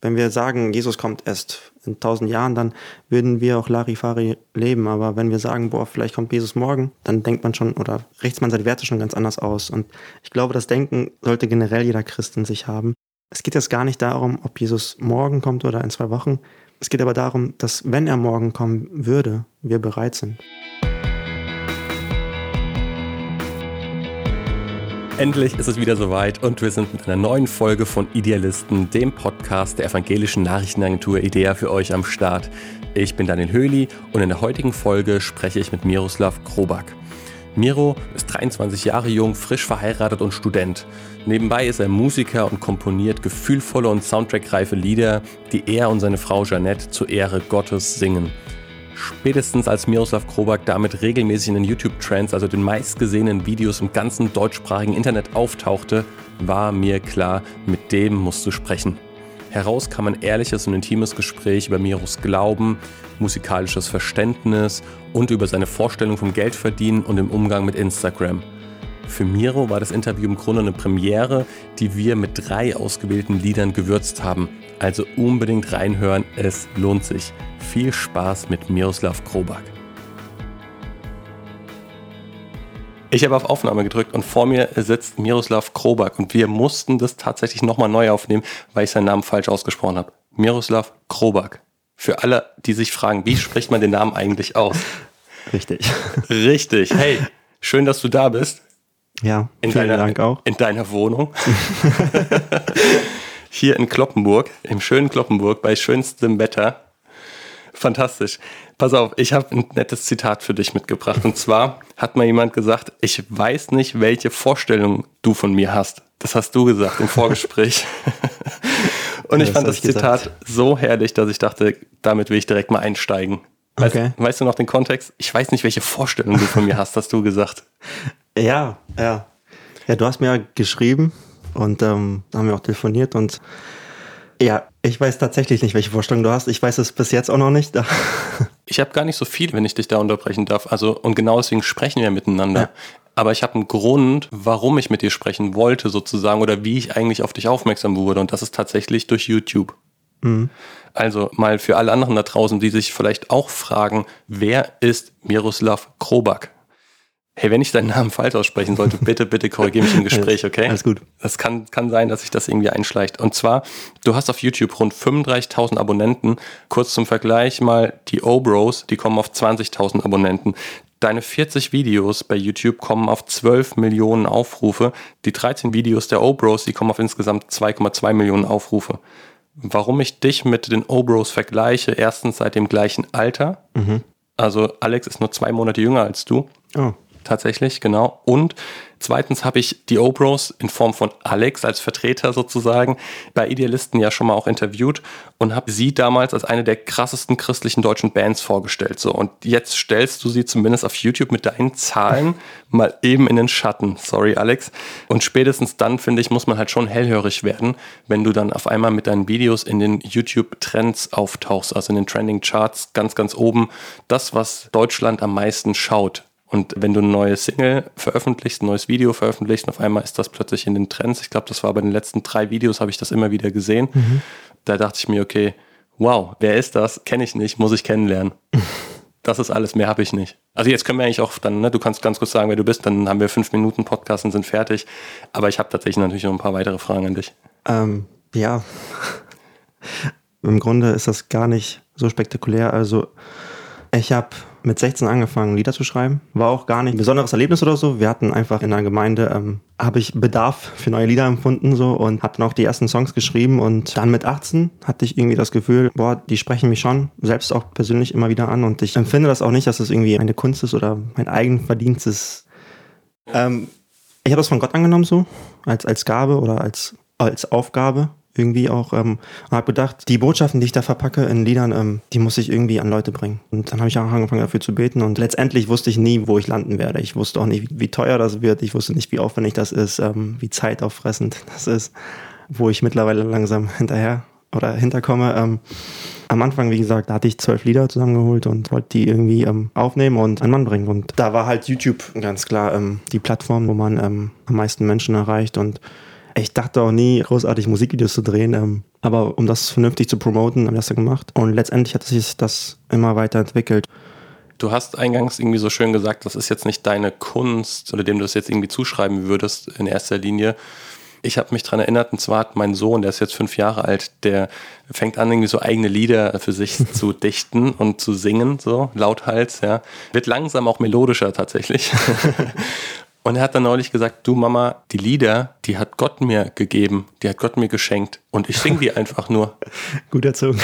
Wenn wir sagen, Jesus kommt erst in tausend Jahren, dann würden wir auch Larifari leben. Aber wenn wir sagen, boah, vielleicht kommt Jesus morgen, dann denkt man schon oder richtet man seine Werte schon ganz anders aus. Und ich glaube, das Denken sollte generell jeder Christ in sich haben. Es geht jetzt gar nicht darum, ob Jesus morgen kommt oder in zwei Wochen. Es geht aber darum, dass wenn er morgen kommen würde, wir bereit sind. Endlich ist es wieder soweit und wir sind mit einer neuen Folge von Idealisten, dem Podcast der evangelischen Nachrichtenagentur IDEA für euch am Start. Ich bin Daniel Höhli und in der heutigen Folge spreche ich mit Miroslav Krobak. Miro ist 23 Jahre jung, frisch verheiratet und Student. Nebenbei ist er Musiker und komponiert gefühlvolle und soundtrackreife Lieder, die er und seine Frau Jeanette zur Ehre Gottes singen. Spätestens als Miroslav Krobak damit regelmäßig in den YouTube-Trends, also den meistgesehenen Videos im ganzen deutschsprachigen Internet auftauchte, war mir klar, mit dem musst du sprechen. Heraus kam ein ehrliches und intimes Gespräch über Miros Glauben, musikalisches Verständnis und über seine Vorstellung vom Geldverdienen und dem Umgang mit Instagram. Für Miro war das Interview im Grunde eine Premiere, die wir mit drei ausgewählten Liedern gewürzt haben. Also unbedingt reinhören, es lohnt sich. Viel Spaß mit Miroslav Krobak. Ich habe auf Aufnahme gedrückt und vor mir sitzt Miroslav Krobak und wir mussten das tatsächlich nochmal neu aufnehmen, weil ich seinen Namen falsch ausgesprochen habe. Miroslav Krobak. Für alle, die sich fragen, wie spricht man den Namen eigentlich aus? Richtig. Richtig. Hey, schön, dass du da bist. Ja, in vielen deiner, Dank auch. In deiner Wohnung. Hier in Kloppenburg, im schönen Kloppenburg, bei schönstem Wetter. Fantastisch. Pass auf, ich habe ein nettes Zitat für dich mitgebracht. Und zwar hat mal jemand gesagt, ich weiß nicht, welche Vorstellung du von mir hast. Das hast du gesagt im Vorgespräch. Und ich das fand das ich gesagt. Zitat so herrlich, dass ich dachte, damit will ich direkt mal einsteigen. Weißt, Okay. weißt du noch den Kontext? Ich weiß nicht, welche Vorstellung du von mir hast, hast du gesagt. Ja, ja. Ja, du hast mir ja geschrieben und ähm, haben wir auch telefoniert und ja, ich weiß tatsächlich nicht, welche Vorstellung du hast. Ich weiß es bis jetzt auch noch nicht. Ich habe gar nicht so viel, wenn ich dich da unterbrechen darf. Also, und genau deswegen sprechen wir miteinander. Ja. Aber ich habe einen Grund, warum ich mit dir sprechen wollte, sozusagen, oder wie ich eigentlich auf dich aufmerksam wurde. Und das ist tatsächlich durch YouTube. Mhm. Also mal für alle anderen da draußen, die sich vielleicht auch fragen, wer ist Miroslav Krobak? Hey, wenn ich deinen Namen falsch aussprechen sollte, bitte, bitte korrigiere mich im Gespräch, okay? Alles gut. Das kann, kann sein, dass sich das irgendwie einschleicht. Und zwar, du hast auf YouTube rund 35.000 Abonnenten. Kurz zum Vergleich mal, die O-Bros, die kommen auf 20.000 Abonnenten. Deine 40 Videos bei YouTube kommen auf 12 Millionen Aufrufe. Die 13 Videos der O-Bros, die kommen auf insgesamt 2,2 Millionen Aufrufe. Warum ich dich mit den O-Bros vergleiche, erstens seit dem gleichen Alter. Also Alex ist nur zwei Monate jünger als du Oh, tatsächlich, genau. Und zweitens habe ich die O-Bros in Form von Alex als Vertreter sozusagen bei Idealisten ja schon mal auch interviewt und habe sie damals als eine der krassesten christlichen deutschen Bands vorgestellt. So. Und jetzt stellst du sie zumindest auf YouTube mit deinen Zahlen mal eben in den Schatten. Sorry, Alex. Und spätestens dann, finde ich, muss man halt schon hellhörig werden, wenn du dann auf einmal mit deinen Videos in den YouTube-Trends auftauchst, also in den Trending Charts ganz, ganz oben. Das, was Deutschland am meisten schaut. Und wenn du eine neue Single veröffentlichst, ein neues Video veröffentlichst, und auf einmal ist das plötzlich in den Trends. Ich glaube, das war bei den letzten drei Videos, habe ich das immer wieder gesehen. Da dachte ich mir, okay, wow, wer ist das? Kenne ich nicht, muss ich kennenlernen. Das ist alles, mehr habe ich nicht. Also jetzt können wir eigentlich auch dann, ne, du kannst ganz kurz sagen, wer du bist, dann haben wir fünf Minuten Podcast und sind fertig. Aber ich habe tatsächlich natürlich noch ein paar weitere Fragen an dich. ähm, ja. Im Grunde ist das gar nicht so spektakulär. Also, ich habe mit 16 angefangen, Lieder zu schreiben. War auch gar nicht ein besonderes Erlebnis oder so. Wir hatten einfach in der Gemeinde, ähm, habe ich Bedarf für neue Lieder empfunden so und habe dann auch die ersten Songs geschrieben. Und dann mit 18 hatte ich irgendwie das Gefühl, boah, die sprechen mich schon selbst auch persönlich immer wieder an. Und ich empfinde das auch nicht, dass es irgendwie eine Kunst ist oder mein Eigenverdienst ist. Ähm, ich habe das von Gott angenommen so, als, als Gabe oder als, als Aufgabe irgendwie auch ähm, und habe gedacht, die Botschaften, die ich da verpacke in Liedern, ähm, die muss ich irgendwie an Leute bringen. Und dann habe ich auch angefangen dafür zu beten und letztendlich wusste ich nie, wo ich landen werde. Ich wusste auch nicht, wie, wie teuer das wird. Ich wusste nicht, wie aufwendig das ist, ähm, wie zeitauffressend das ist, wo ich mittlerweile langsam hinterher oder hinterkomme. Ähm, am Anfang, wie gesagt, da hatte ich zwölf Lieder zusammengeholt und wollte die irgendwie ähm, aufnehmen und an Mann bringen. Und da war halt YouTube ganz klar ähm, die Plattform, wo man ähm, am meisten Menschen erreicht. Und ich dachte auch nie, großartig Musikvideos zu drehen. Ähm, Aber um das vernünftig zu promoten, haben wir das dann gemacht. Und letztendlich hat sich das immer weiterentwickelt. Du hast eingangs irgendwie so schön gesagt, das ist jetzt nicht deine Kunst oder dem du das jetzt irgendwie zuschreiben würdest in erster Linie. Ich habe mich daran erinnert, und zwar hat mein Sohn, der ist jetzt fünf Jahre alt, der fängt an, irgendwie so eigene Lieder für sich zu dichten und zu singen, so lauthals, ja. Wird langsam auch melodischer tatsächlich. Und er hat dann neulich gesagt, du Mama, die Lieder, die hat Gott mir gegeben, die hat Gott mir geschenkt und ich singe die einfach nur. Gut erzogen.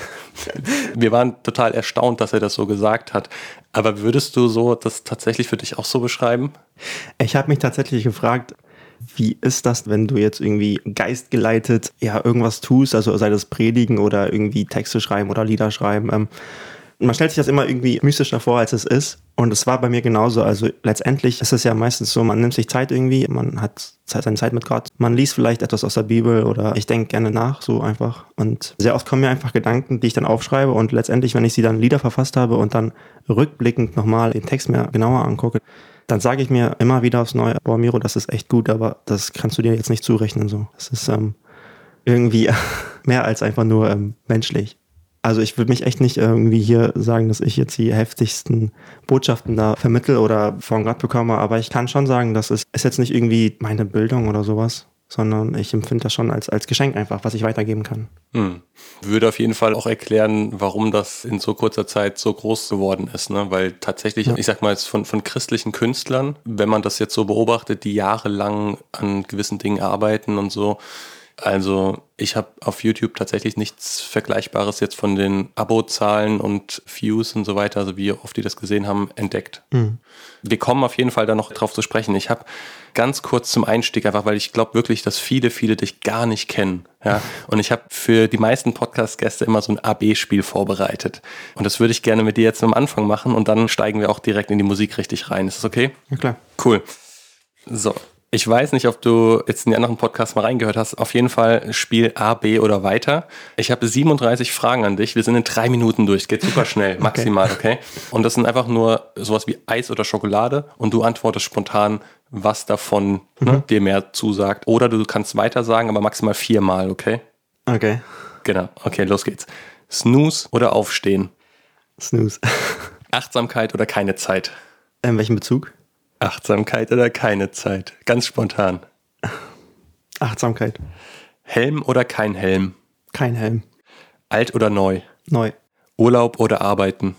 Wir waren total erstaunt, dass er das so gesagt hat. Aber würdest du so das tatsächlich für dich auch so beschreiben? Ich habe mich tatsächlich gefragt, wie ist das, wenn du jetzt irgendwie geistgeleitet ja irgendwas tust, also sei das Predigen oder irgendwie Texte schreiben oder Lieder schreiben? Ähm, man stellt sich das immer irgendwie mystischer vor, als es ist. Und es war bei mir genauso. Also letztendlich ist es ja meistens so, man nimmt sich Zeit irgendwie, man hat seine Zeit mit Gott. Man liest vielleicht etwas aus der Bibel oder ich denke gerne nach, so einfach. Und sehr oft kommen mir einfach Gedanken, die ich dann aufschreibe. Und letztendlich, wenn ich sie dann Lieder verfasst habe und dann rückblickend nochmal den Text mir genauer angucke, dann sage ich mir immer wieder aufs Neue, boah, Miro, das ist echt gut, aber das kannst du dir jetzt nicht zurechnen. So. Das ist ähm, irgendwie mehr als einfach nur ähm, menschlich. Also ich würde mich echt nicht irgendwie hier sagen, dass ich jetzt die heftigsten Botschaften da vermittel oder von Gott bekomme, aber ich kann schon sagen, dass es ist jetzt nicht irgendwie meine Bildung oder sowas, sondern ich empfinde das schon als, als Geschenk einfach, was ich weitergeben kann. Hm. Würde auf jeden Fall auch erklären, warum das in so kurzer Zeit so groß geworden ist, ne? Weil tatsächlich, ja. ich sag mal jetzt von, von christlichen Künstlern, wenn man das jetzt so beobachtet, die jahrelang an gewissen Dingen arbeiten und so, also ich habe auf YouTube tatsächlich nichts Vergleichbares jetzt von den Abozahlen und Views und so weiter, also wie oft die das gesehen haben, entdeckt. Mhm. Wir kommen auf jeden Fall da noch drauf zu sprechen. Ich habe ganz kurz zum Einstieg, einfach weil ich glaube wirklich, dass viele, viele dich gar nicht kennen. Ja? Und ich habe für die meisten Podcast-Gäste immer so ein AB-Spiel vorbereitet. Und das würde ich gerne mit dir jetzt am Anfang machen und dann steigen wir auch direkt in die Musik richtig rein. Ist das okay? Ja, klar. Cool. So, ich weiß nicht, ob du jetzt in die anderen Podcasts mal reingehört hast. Auf jeden Fall Spiel A, B oder weiter. Ich habe 37 Fragen an dich. Wir sind in drei Minuten durch. Geht super schnell, maximal, okay? Und das sind einfach nur sowas wie Eis oder Schokolade und du antwortest spontan, was davon ne, mhm. dir mehr zusagt. Oder du kannst weiter sagen, aber maximal viermal, okay? Okay. Genau. Okay, los geht's. Snooze oder Aufstehen? Snooze. Achtsamkeit oder keine Zeit? In welchem Bezug? Achtsamkeit oder keine Zeit? Ganz spontan. Achtsamkeit. Helm oder kein Helm? Kein Helm. Alt oder neu? Neu. Urlaub oder arbeiten?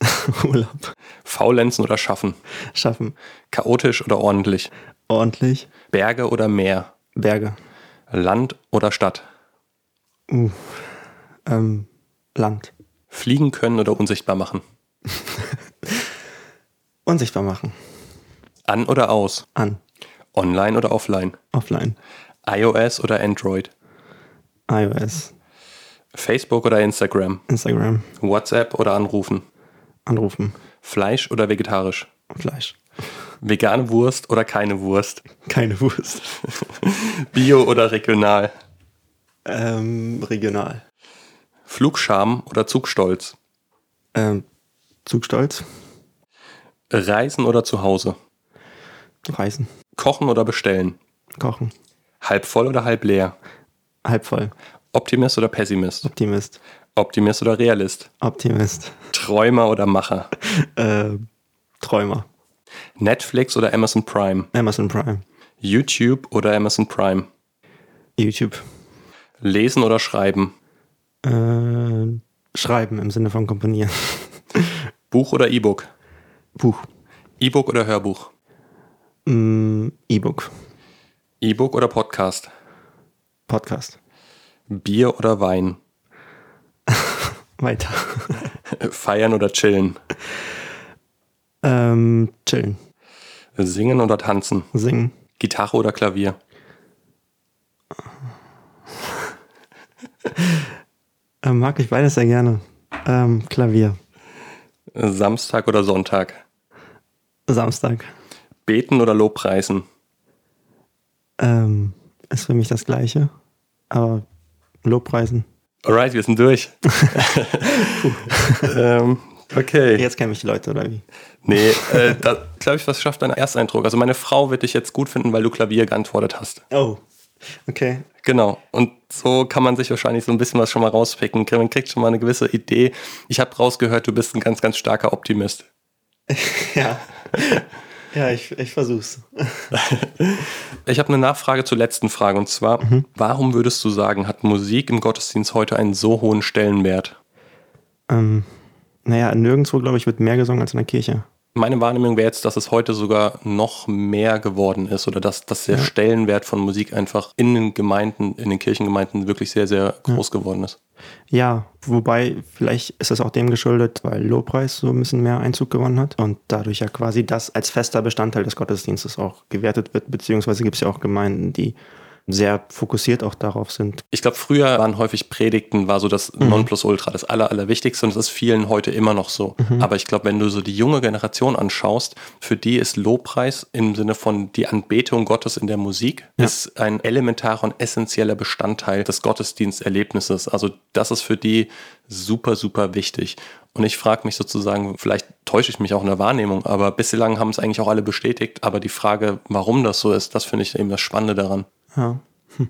Urlaub. Faulenzen oder schaffen? Schaffen. Chaotisch oder ordentlich? Ordentlich. Berge oder Meer? Berge. Land oder Stadt? Uh, ähm, Land. Fliegen können oder unsichtbar machen? unsichtbar machen. An oder aus? An. Online oder offline? Offline. iOS oder Android? iOS. Facebook oder Instagram? Instagram. WhatsApp oder anrufen? Anrufen. Fleisch oder vegetarisch? Fleisch. Vegane Wurst oder keine Wurst? Keine Wurst. Bio oder regional? Ähm, regional. Flugscham oder Zugstolz? Ähm, Zugstolz. Reisen oder zu Hause? Reisen. Kochen oder bestellen? Kochen. Halb voll oder halb leer? Halb voll. Optimist oder Pessimist? Optimist. Optimist oder Realist? Optimist. Träumer oder Macher? äh, Träumer. Netflix oder Amazon Prime? Amazon Prime. YouTube oder Amazon Prime? YouTube. Lesen oder schreiben? Äh, schreiben im Sinne von komponieren. Buch oder E-Book? Buch. E-Book oder Hörbuch? Mm, E-Book. E-Book oder Podcast? Podcast. Bier oder Wein? Weiter. Feiern oder chillen? Ähm, chillen. Singen oder tanzen? Singen. Gitarre oder Klavier? ähm, mag ich beides sehr gerne. Ähm, Klavier. Samstag oder Sonntag? Samstag. Beten oder Lobpreisen? Ähm, ist für mich das Gleiche. Aber Lobpreisen. Alright, wir sind durch. ähm, okay. Jetzt kennen mich die Leute, oder wie? Nee, äh, da glaube ich, was schafft dein Ersteindruck? Also meine Frau wird dich jetzt gut finden, weil du Klavier geantwortet hast. Oh, Okay. Genau. Und so kann man sich wahrscheinlich so ein bisschen was schon mal rauspicken. Man kriegt schon mal eine gewisse Idee. Ich habe rausgehört, du bist ein ganz, ganz starker Optimist. ja. Ja, ich, ich versuch's. ich habe eine Nachfrage zur letzten Frage und zwar, mhm. warum würdest du sagen, hat Musik im Gottesdienst heute einen so hohen Stellenwert? Ähm, naja, nirgendwo, glaube ich, wird mehr gesungen als in der Kirche. Meine Wahrnehmung wäre jetzt, dass es heute sogar noch mehr geworden ist oder dass, dass der ja. Stellenwert von Musik einfach in den Gemeinden, in den Kirchengemeinden wirklich sehr, sehr groß ja. geworden ist. Ja, wobei vielleicht ist das auch dem geschuldet, weil Lobpreis so ein bisschen mehr Einzug gewonnen hat und dadurch ja quasi das als fester Bestandteil des Gottesdienstes auch gewertet wird, beziehungsweise gibt es ja auch Gemeinden, die sehr fokussiert auch darauf sind. Ich glaube, früher waren häufig Predigten, war so das mhm. Nonplusultra, das Aller, Allerwichtigste und das ist vielen heute immer noch so. Mhm. Aber ich glaube, wenn du so die junge Generation anschaust, für die ist Lobpreis im Sinne von die Anbetung Gottes in der Musik, ja. ist ein elementarer und essentieller Bestandteil des Gottesdiensterlebnisses. Also das ist für die super, super wichtig. Und ich frage mich sozusagen, vielleicht täusche ich mich auch in der Wahrnehmung, aber bislang haben es eigentlich auch alle bestätigt. Aber die Frage, warum das so ist, das finde ich eben das Spannende daran. Ja.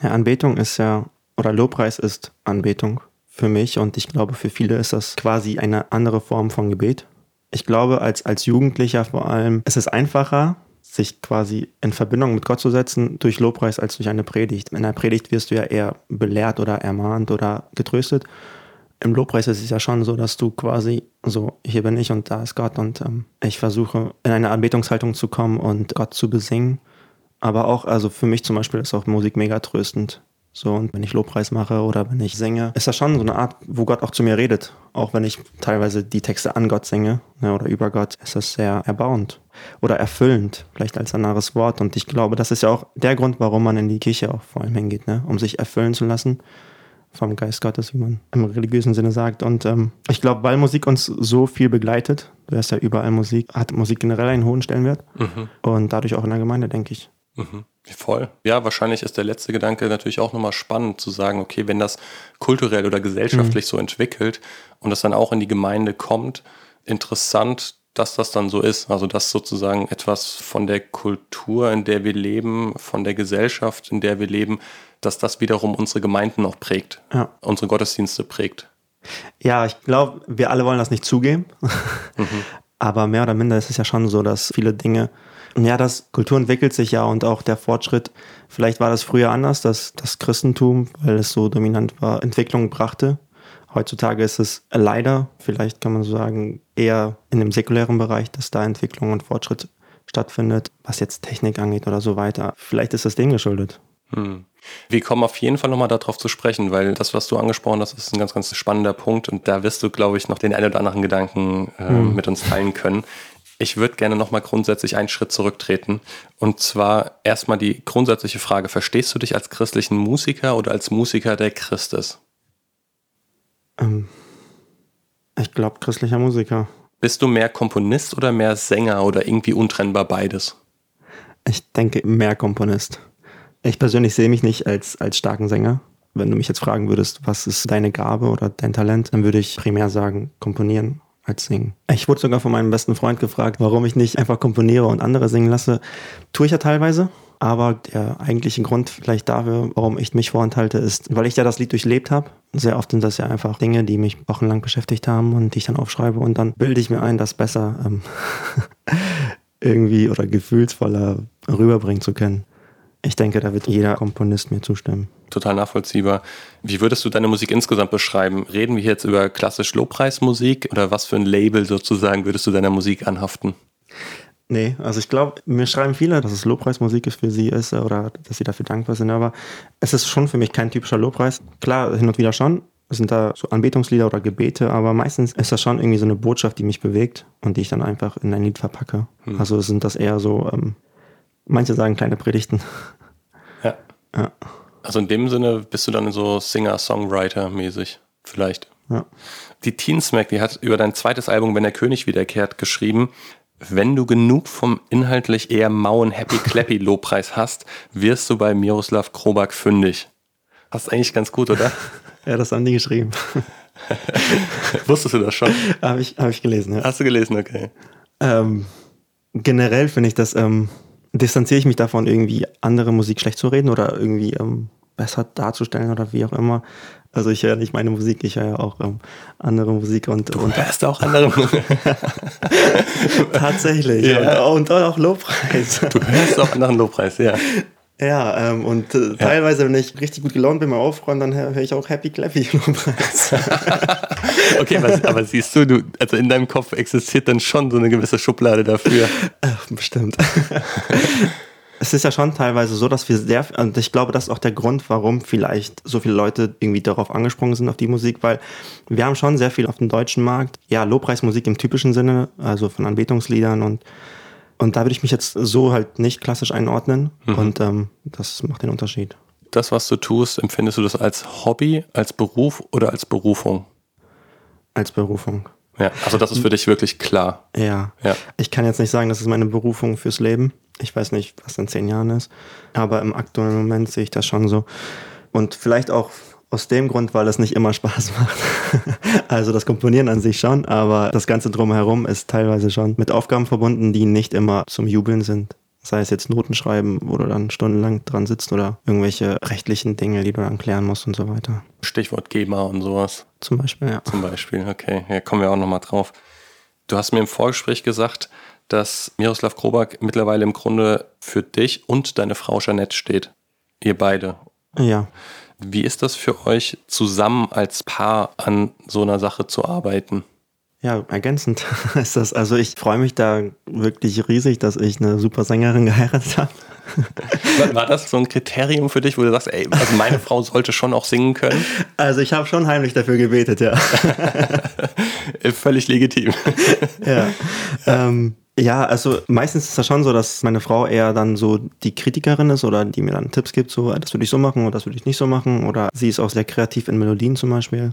Ja, Anbetung ist ja, oder Lobpreis ist Anbetung für mich und ich glaube, für viele ist das quasi eine andere Form von Gebet. Ich glaube, als, als Jugendlicher vor allem ist es einfacher, sich quasi in Verbindung mit Gott zu setzen durch Lobpreis als durch eine Predigt. In einer Predigt wirst du ja eher belehrt oder ermahnt oder getröstet. Im Lobpreis ist es ja schon so, dass du quasi so, hier bin ich und da ist Gott und ähm, ich versuche in eine Anbetungshaltung zu kommen und Gott zu besingen aber auch, also für mich zum Beispiel ist auch Musik mega tröstend. So, und wenn ich Lobpreis mache oder wenn ich singe, ist das schon so eine Art, wo Gott auch zu mir redet. Auch wenn ich teilweise die Texte an Gott singe ne, oder über Gott, ist das sehr erbauend oder erfüllend, vielleicht als ein anderes Wort. Und ich glaube, das ist ja auch der Grund, warum man in die Kirche auch vor allem hingeht, ne, um sich erfüllen zu lassen vom Geist Gottes, wie man im religiösen Sinne sagt. Und ähm, ich glaube, weil Musik uns so viel begleitet, du hast ja überall Musik, hat Musik generell einen hohen Stellenwert mhm. und dadurch auch in der Gemeinde, denke ich. Mhm. Voll. Ja, wahrscheinlich ist der letzte Gedanke natürlich auch nochmal spannend zu sagen, okay, wenn das kulturell oder gesellschaftlich mhm. so entwickelt und das dann auch in die Gemeinde kommt, interessant, dass das dann so ist. Also dass sozusagen etwas von der Kultur, in der wir leben, von der Gesellschaft, in der wir leben, dass das wiederum unsere Gemeinden auch prägt, ja. unsere Gottesdienste prägt. Ja, ich glaube, wir alle wollen das nicht zugeben. Mhm. Aber mehr oder minder ist es ja schon so, dass viele Dinge ja, das Kultur entwickelt sich ja und auch der Fortschritt. Vielleicht war das früher anders, dass das Christentum, weil es so dominant war, Entwicklung brachte. Heutzutage ist es leider, vielleicht kann man so sagen, eher in dem säkulären Bereich, dass da Entwicklung und Fortschritt stattfindet, was jetzt Technik angeht oder so weiter. Vielleicht ist das dem geschuldet. Hm. Wir kommen auf jeden Fall nochmal darauf zu sprechen, weil das, was du angesprochen hast, ist ein ganz, ganz spannender Punkt und da wirst du, glaube ich, noch den einen oder anderen Gedanken äh, hm. mit uns teilen können. Ich würde gerne nochmal grundsätzlich einen Schritt zurücktreten. Und zwar erstmal die grundsätzliche Frage, verstehst du dich als christlichen Musiker oder als Musiker, der Christ ist? Ähm, ich glaube, christlicher Musiker. Bist du mehr Komponist oder mehr Sänger oder irgendwie untrennbar beides? Ich denke, mehr Komponist. Ich persönlich sehe mich nicht als, als starken Sänger. Wenn du mich jetzt fragen würdest, was ist deine Gabe oder dein Talent, dann würde ich primär sagen, komponieren als singen. Ich wurde sogar von meinem besten Freund gefragt, warum ich nicht einfach komponiere und andere singen lasse. Tue ich ja teilweise. Aber der eigentliche Grund vielleicht dafür, warum ich mich vorenthalte, ist, weil ich ja das Lied durchlebt habe. Sehr oft sind das ja einfach Dinge, die mich wochenlang beschäftigt haben und die ich dann aufschreibe und dann bilde ich mir ein, das besser ähm, irgendwie oder gefühlsvoller rüberbringen zu können. Ich denke, da wird jeder Komponist mir zustimmen total nachvollziehbar. Wie würdest du deine Musik insgesamt beschreiben? Reden wir jetzt über klassisch Lobpreismusik oder was für ein Label sozusagen würdest du deiner Musik anhaften? Nee, also ich glaube, mir schreiben viele, dass es Lobpreismusik ist für sie ist oder dass sie dafür dankbar sind, aber es ist schon für mich kein typischer Lobpreis. Klar, hin und wieder schon. Es sind da so Anbetungslieder oder Gebete, aber meistens ist das schon irgendwie so eine Botschaft, die mich bewegt und die ich dann einfach in ein Lied verpacke. Hm. Also sind das eher so, ähm, manche sagen kleine Predigten. Ja. ja. Also in dem Sinne bist du dann so Singer-Songwriter-mäßig, vielleicht. Ja. Die Teensmack, die hat über dein zweites Album Wenn der König wiederkehrt geschrieben, wenn du genug vom inhaltlich eher mauen Happy Clappy Lobpreis hast, wirst du bei Miroslav Krobak fündig. Hast eigentlich ganz gut, oder? ja, das haben die geschrieben. Wusstest du das schon? Habe ich, hab ich gelesen, ja. Hast du gelesen, okay. Ähm, generell finde ich das ähm, distanziere ich mich davon, irgendwie andere Musik schlecht zu reden oder irgendwie ähm, besser darzustellen oder wie auch immer. Also ich höre nicht meine Musik, ich höre auch ähm, andere Musik und du und hörst auch andere Musik. tatsächlich Ja. und, und auch Lobpreis. Du hörst auch anderen Lobpreis, ja. Ja, ähm, und äh, teilweise, wenn ich richtig gut gelaunt bin, mal aufräumen, dann höre ich auch Happy Clappy Lobpreis. Okay, aber, aber siehst du, du, also in deinem Kopf existiert dann schon so eine gewisse Schublade dafür. Bestimmt. es ist ja schon teilweise so, dass wir sehr, und ich glaube, das ist auch der Grund, warum vielleicht so viele Leute irgendwie darauf angesprungen sind, auf die Musik, weil wir haben schon sehr viel auf dem deutschen Markt, ja, Lobpreismusik im typischen Sinne, also von Anbetungsliedern und, und da würde ich mich jetzt so halt nicht klassisch einordnen und ähm, das macht den Unterschied. Das, was du tust, empfindest du das als Hobby, als Beruf oder als Berufung? Als Berufung. Ja, also das ist für dich wirklich klar. Ja. Ja. Ich kann jetzt nicht sagen, das ist meine Berufung fürs Leben. Ich weiß nicht, was in zehn Jahren ist. Aber im aktuellen Moment sehe ich das schon so. Und vielleicht auch aus dem Grund, weil es nicht immer Spaß macht. also das Komponieren an sich schon, aber das Ganze drumherum ist teilweise schon mit Aufgaben verbunden, die nicht immer zum Jubeln sind. Sei es jetzt Noten schreiben, wo du dann stundenlang dran sitzt oder irgendwelche rechtlichen Dinge, die du dann klären musst und so weiter. Stichwort GEMA und sowas Zum Beispiel, ja. zum Beispiel. Okay, ja, kommen wir auch nochmal drauf. Du hast mir im Vorgespräch gesagt, dass Miroslav Krobak mittlerweile im Grunde für dich und deine Frau Jeanette steht. Ihr beide. Ja. Wie ist das für euch, zusammen als Paar an so einer Sache zu arbeiten? Ja, ergänzend ist das. Also ich freue mich da wirklich riesig, dass ich eine super Sängerin geheiratet habe. War- das so ein Kriterium für dich, wo du sagst, ey, also meine Frau sollte schon auch singen können? Also ich habe schon heimlich dafür gebetet, ja. Völlig legitim. ja. Ähm, ja, also meistens ist das schon so, dass meine Frau eher dann so die Kritikerin ist oder die mir dann Tipps gibt, so das würde ich so machen oder das würde ich nicht so machen. Oder sie ist auch sehr kreativ in Melodien zum Beispiel.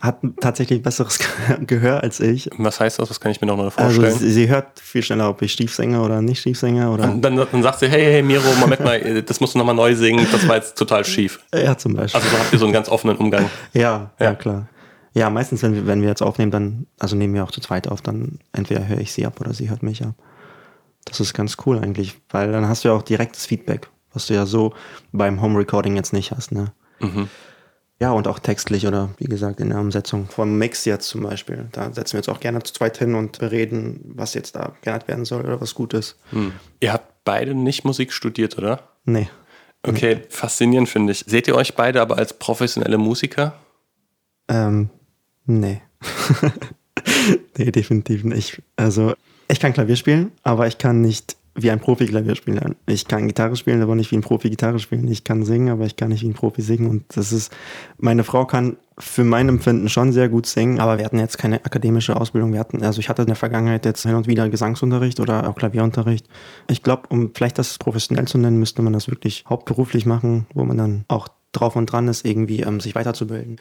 Hat tatsächlich besseres Gehör als ich. Was heißt das? Was kann ich mir noch mal Also vorstellen? sie, sie hört viel schneller, ob ich schief singe oder nicht schief singe. Oder, Und dann, dann sagt sie, hey, hey, Miro, Moment mal, das musst du nochmal neu singen, das war jetzt total schief. ja, zum Beispiel. Also so habt ihr so einen ganz offenen Umgang. Ja, Ja. ja, klar. Ja, meistens, wenn wir, wenn wir jetzt aufnehmen, dann, also nehmen wir auch zu zweit auf, dann entweder höre ich sie ab oder sie hört mich ab. Das ist ganz cool eigentlich, weil dann hast du ja auch direktes Feedback, was du ja so beim Home Recording jetzt nicht hast, ne? Ja, und auch textlich oder wie gesagt in der Umsetzung. Vom Mix jetzt zum Beispiel. Da setzen wir uns auch gerne zu zweit hin und bereden, was jetzt da geändert werden soll oder was gut ist. Hm. Ihr habt beide nicht Musik studiert, oder? Nee. Okay, faszinierend finde ich. Seht ihr euch beide aber als professionelle Musiker? Ähm, nee. nee, definitiv nicht. Also, ich kann Klavier spielen, aber ich kann nicht wie ein Profi Klavier spielen. Ich kann Gitarre spielen, aber nicht wie ein Profi Gitarre spielen. Ich kann singen, aber ich kann nicht wie ein Profi singen. Und das ist, meine Frau kann für mein Empfinden schon sehr gut singen, aber wir hatten jetzt keine akademische Ausbildung. Wir hatten, also ich hatte in der Vergangenheit jetzt hin und wieder Gesangsunterricht oder auch Klavierunterricht. Ich glaube, um vielleicht das professionell zu nennen, müsste man das wirklich hauptberuflich machen, wo man dann auch drauf und dran ist, irgendwie ähm, sich weiterzubilden.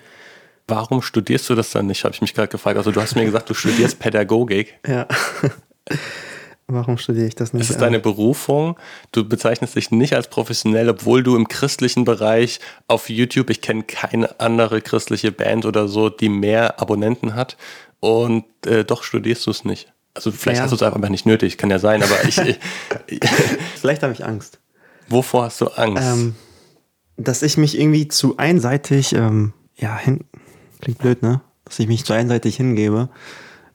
Warum studierst du das dann nicht, habe ich mich gerade gefragt. Also du hast mir gesagt, du studierst Pädagogik. Ja. Warum studiere ich das nicht? Es ist deine Berufung. Du bezeichnest dich nicht als professionell, obwohl du im christlichen Bereich auf YouTube, ich kenne keine andere christliche Band oder so, die mehr Abonnenten hat. Und äh, doch studierst du es nicht. Also vielleicht Ja. hast du es einfach nicht nötig, kann ja sein, aber ich, ich Vielleicht habe ich Angst. wovor hast du Angst? Ähm, dass ich mich irgendwie zu einseitig, ähm, ja, hin, klingt blöd, ne? Dass ich mich zu einseitig hingebe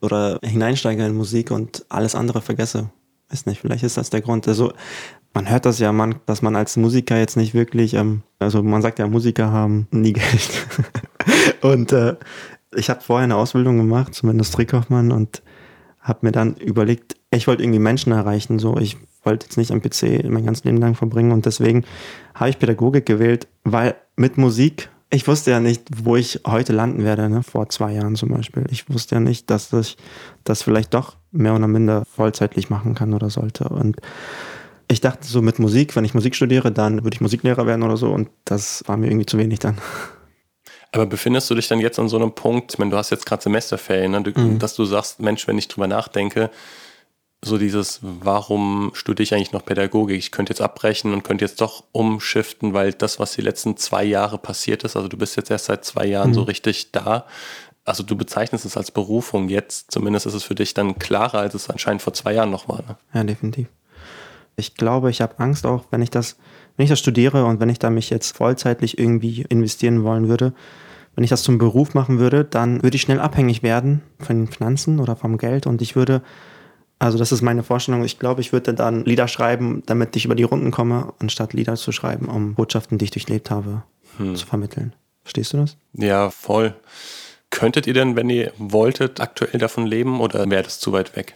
oder hineinsteige in Musik und alles andere vergesse. Weiß nicht, vielleicht ist das der Grund. Also, man hört das ja, man, dass man als Musiker jetzt nicht wirklich, ähm, also man sagt ja, Musiker haben nie Geld. und äh, ich habe vorher eine Ausbildung gemacht zum Industriekaufmann und habe mir dann überlegt, ich wollte irgendwie Menschen erreichen, so ich wollte jetzt nicht am PC mein ganzes Leben lang verbringen und deswegen habe ich Pädagogik gewählt, weil mit Musik, ich wusste ja nicht, wo ich heute landen werde, ne? vor zwei Jahren zum Beispiel. Ich wusste ja nicht, dass ich das vielleicht doch mehr oder minder vollzeitlich machen kann oder sollte und ich dachte so mit Musik, wenn ich Musik studiere, dann würde ich Musiklehrer werden oder so und das war mir irgendwie zu wenig dann. Aber befindest du dich dann jetzt an so einem Punkt, ich meine, du hast jetzt gerade Semesterferien, ne, du, Mhm. dass du sagst, Mensch, wenn ich drüber nachdenke, so dieses, warum studiere ich eigentlich noch Pädagogik? Ich könnte jetzt abbrechen und könnte jetzt doch umschiften, weil das, was die letzten zwei Jahre passiert ist, also du bist jetzt erst seit zwei Jahren Mhm. so richtig da. Also du bezeichnest es als Berufung jetzt, zumindest ist es für dich dann klarer, als es anscheinend vor zwei Jahren noch war. Ne? Ja, definitiv. Ich glaube, ich habe Angst auch, wenn ich das, wenn ich das studiere und wenn ich da mich jetzt vollzeitlich irgendwie investieren wollen würde, wenn ich das zum Beruf machen würde, dann würde ich schnell abhängig werden von den Finanzen oder vom Geld und ich würde, also das ist meine Vorstellung, ich glaube, ich würde dann Lieder schreiben, damit ich über die Runden komme, anstatt Lieder zu schreiben, um Botschaften, die ich durchlebt habe, hm. zu vermitteln. Verstehst du das? Ja, voll. Könntet ihr denn, wenn ihr wolltet, aktuell davon leben oder wäre das zu weit weg?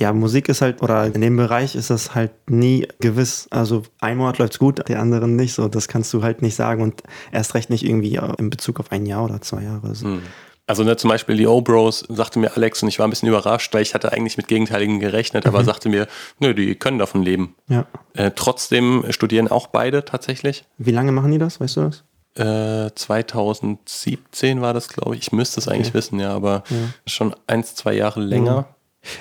Ja, Musik ist halt, oder in dem Bereich ist das halt nie gewiss. Also ein Monat läuft's gut, der anderen nicht so. Das kannst du halt nicht sagen und erst recht nicht irgendwie in Bezug auf ein Jahr oder zwei Jahre. So. Hm. Also ne, zum Beispiel die O-Bros sagte mir Alex und ich war ein bisschen überrascht, weil ich hatte eigentlich mit Gegenteiligen gerechnet, aber mhm. sagte mir, nö, die können davon leben. Ja. Äh, trotzdem studieren auch beide tatsächlich. Wie lange machen die das, weißt du das? 2017 äh, war das, glaube ich. Ich müsste es eigentlich okay. wissen, ja, aber ja. schon eins, zwei Jahre länger.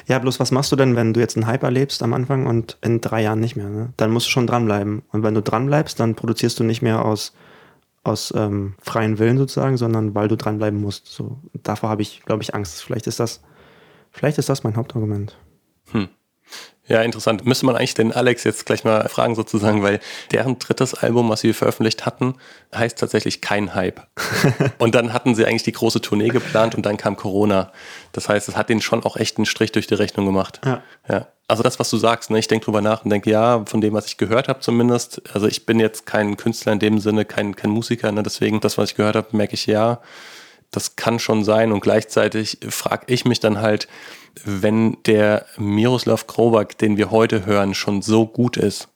Ja, bloß was machst du denn, wenn du jetzt einen Hype erlebst am Anfang und in drei Jahren nicht mehr? Ne? Dann musst du schon dranbleiben. Und wenn du dranbleibst, dann produzierst du nicht mehr aus, aus ähm, freien Willen sozusagen, sondern weil du dranbleiben musst. So, davor habe ich, glaube ich, Angst. Vielleicht ist das, vielleicht ist das mein Hauptargument. Hm. Ja, interessant. Müsste man eigentlich den Alex jetzt gleich mal fragen sozusagen, weil deren drittes Album, was sie veröffentlicht hatten, heißt tatsächlich kein Hype. und dann hatten sie eigentlich die große Tournee geplant und dann kam Corona. Das heißt, es hat ihnen schon auch echt einen Strich durch die Rechnung gemacht. Ja. ja. Also das, was du sagst, ne? ich denke drüber nach und denke, ja, von dem, was ich gehört habe zumindest, also ich bin jetzt kein Künstler in dem Sinne, kein, kein Musiker, ne? deswegen das, was ich gehört habe, merke ich ja, das kann schon sein und gleichzeitig frage ich mich dann halt, wenn der Miroslav Krobak, den wir heute hören, schon so gut ist,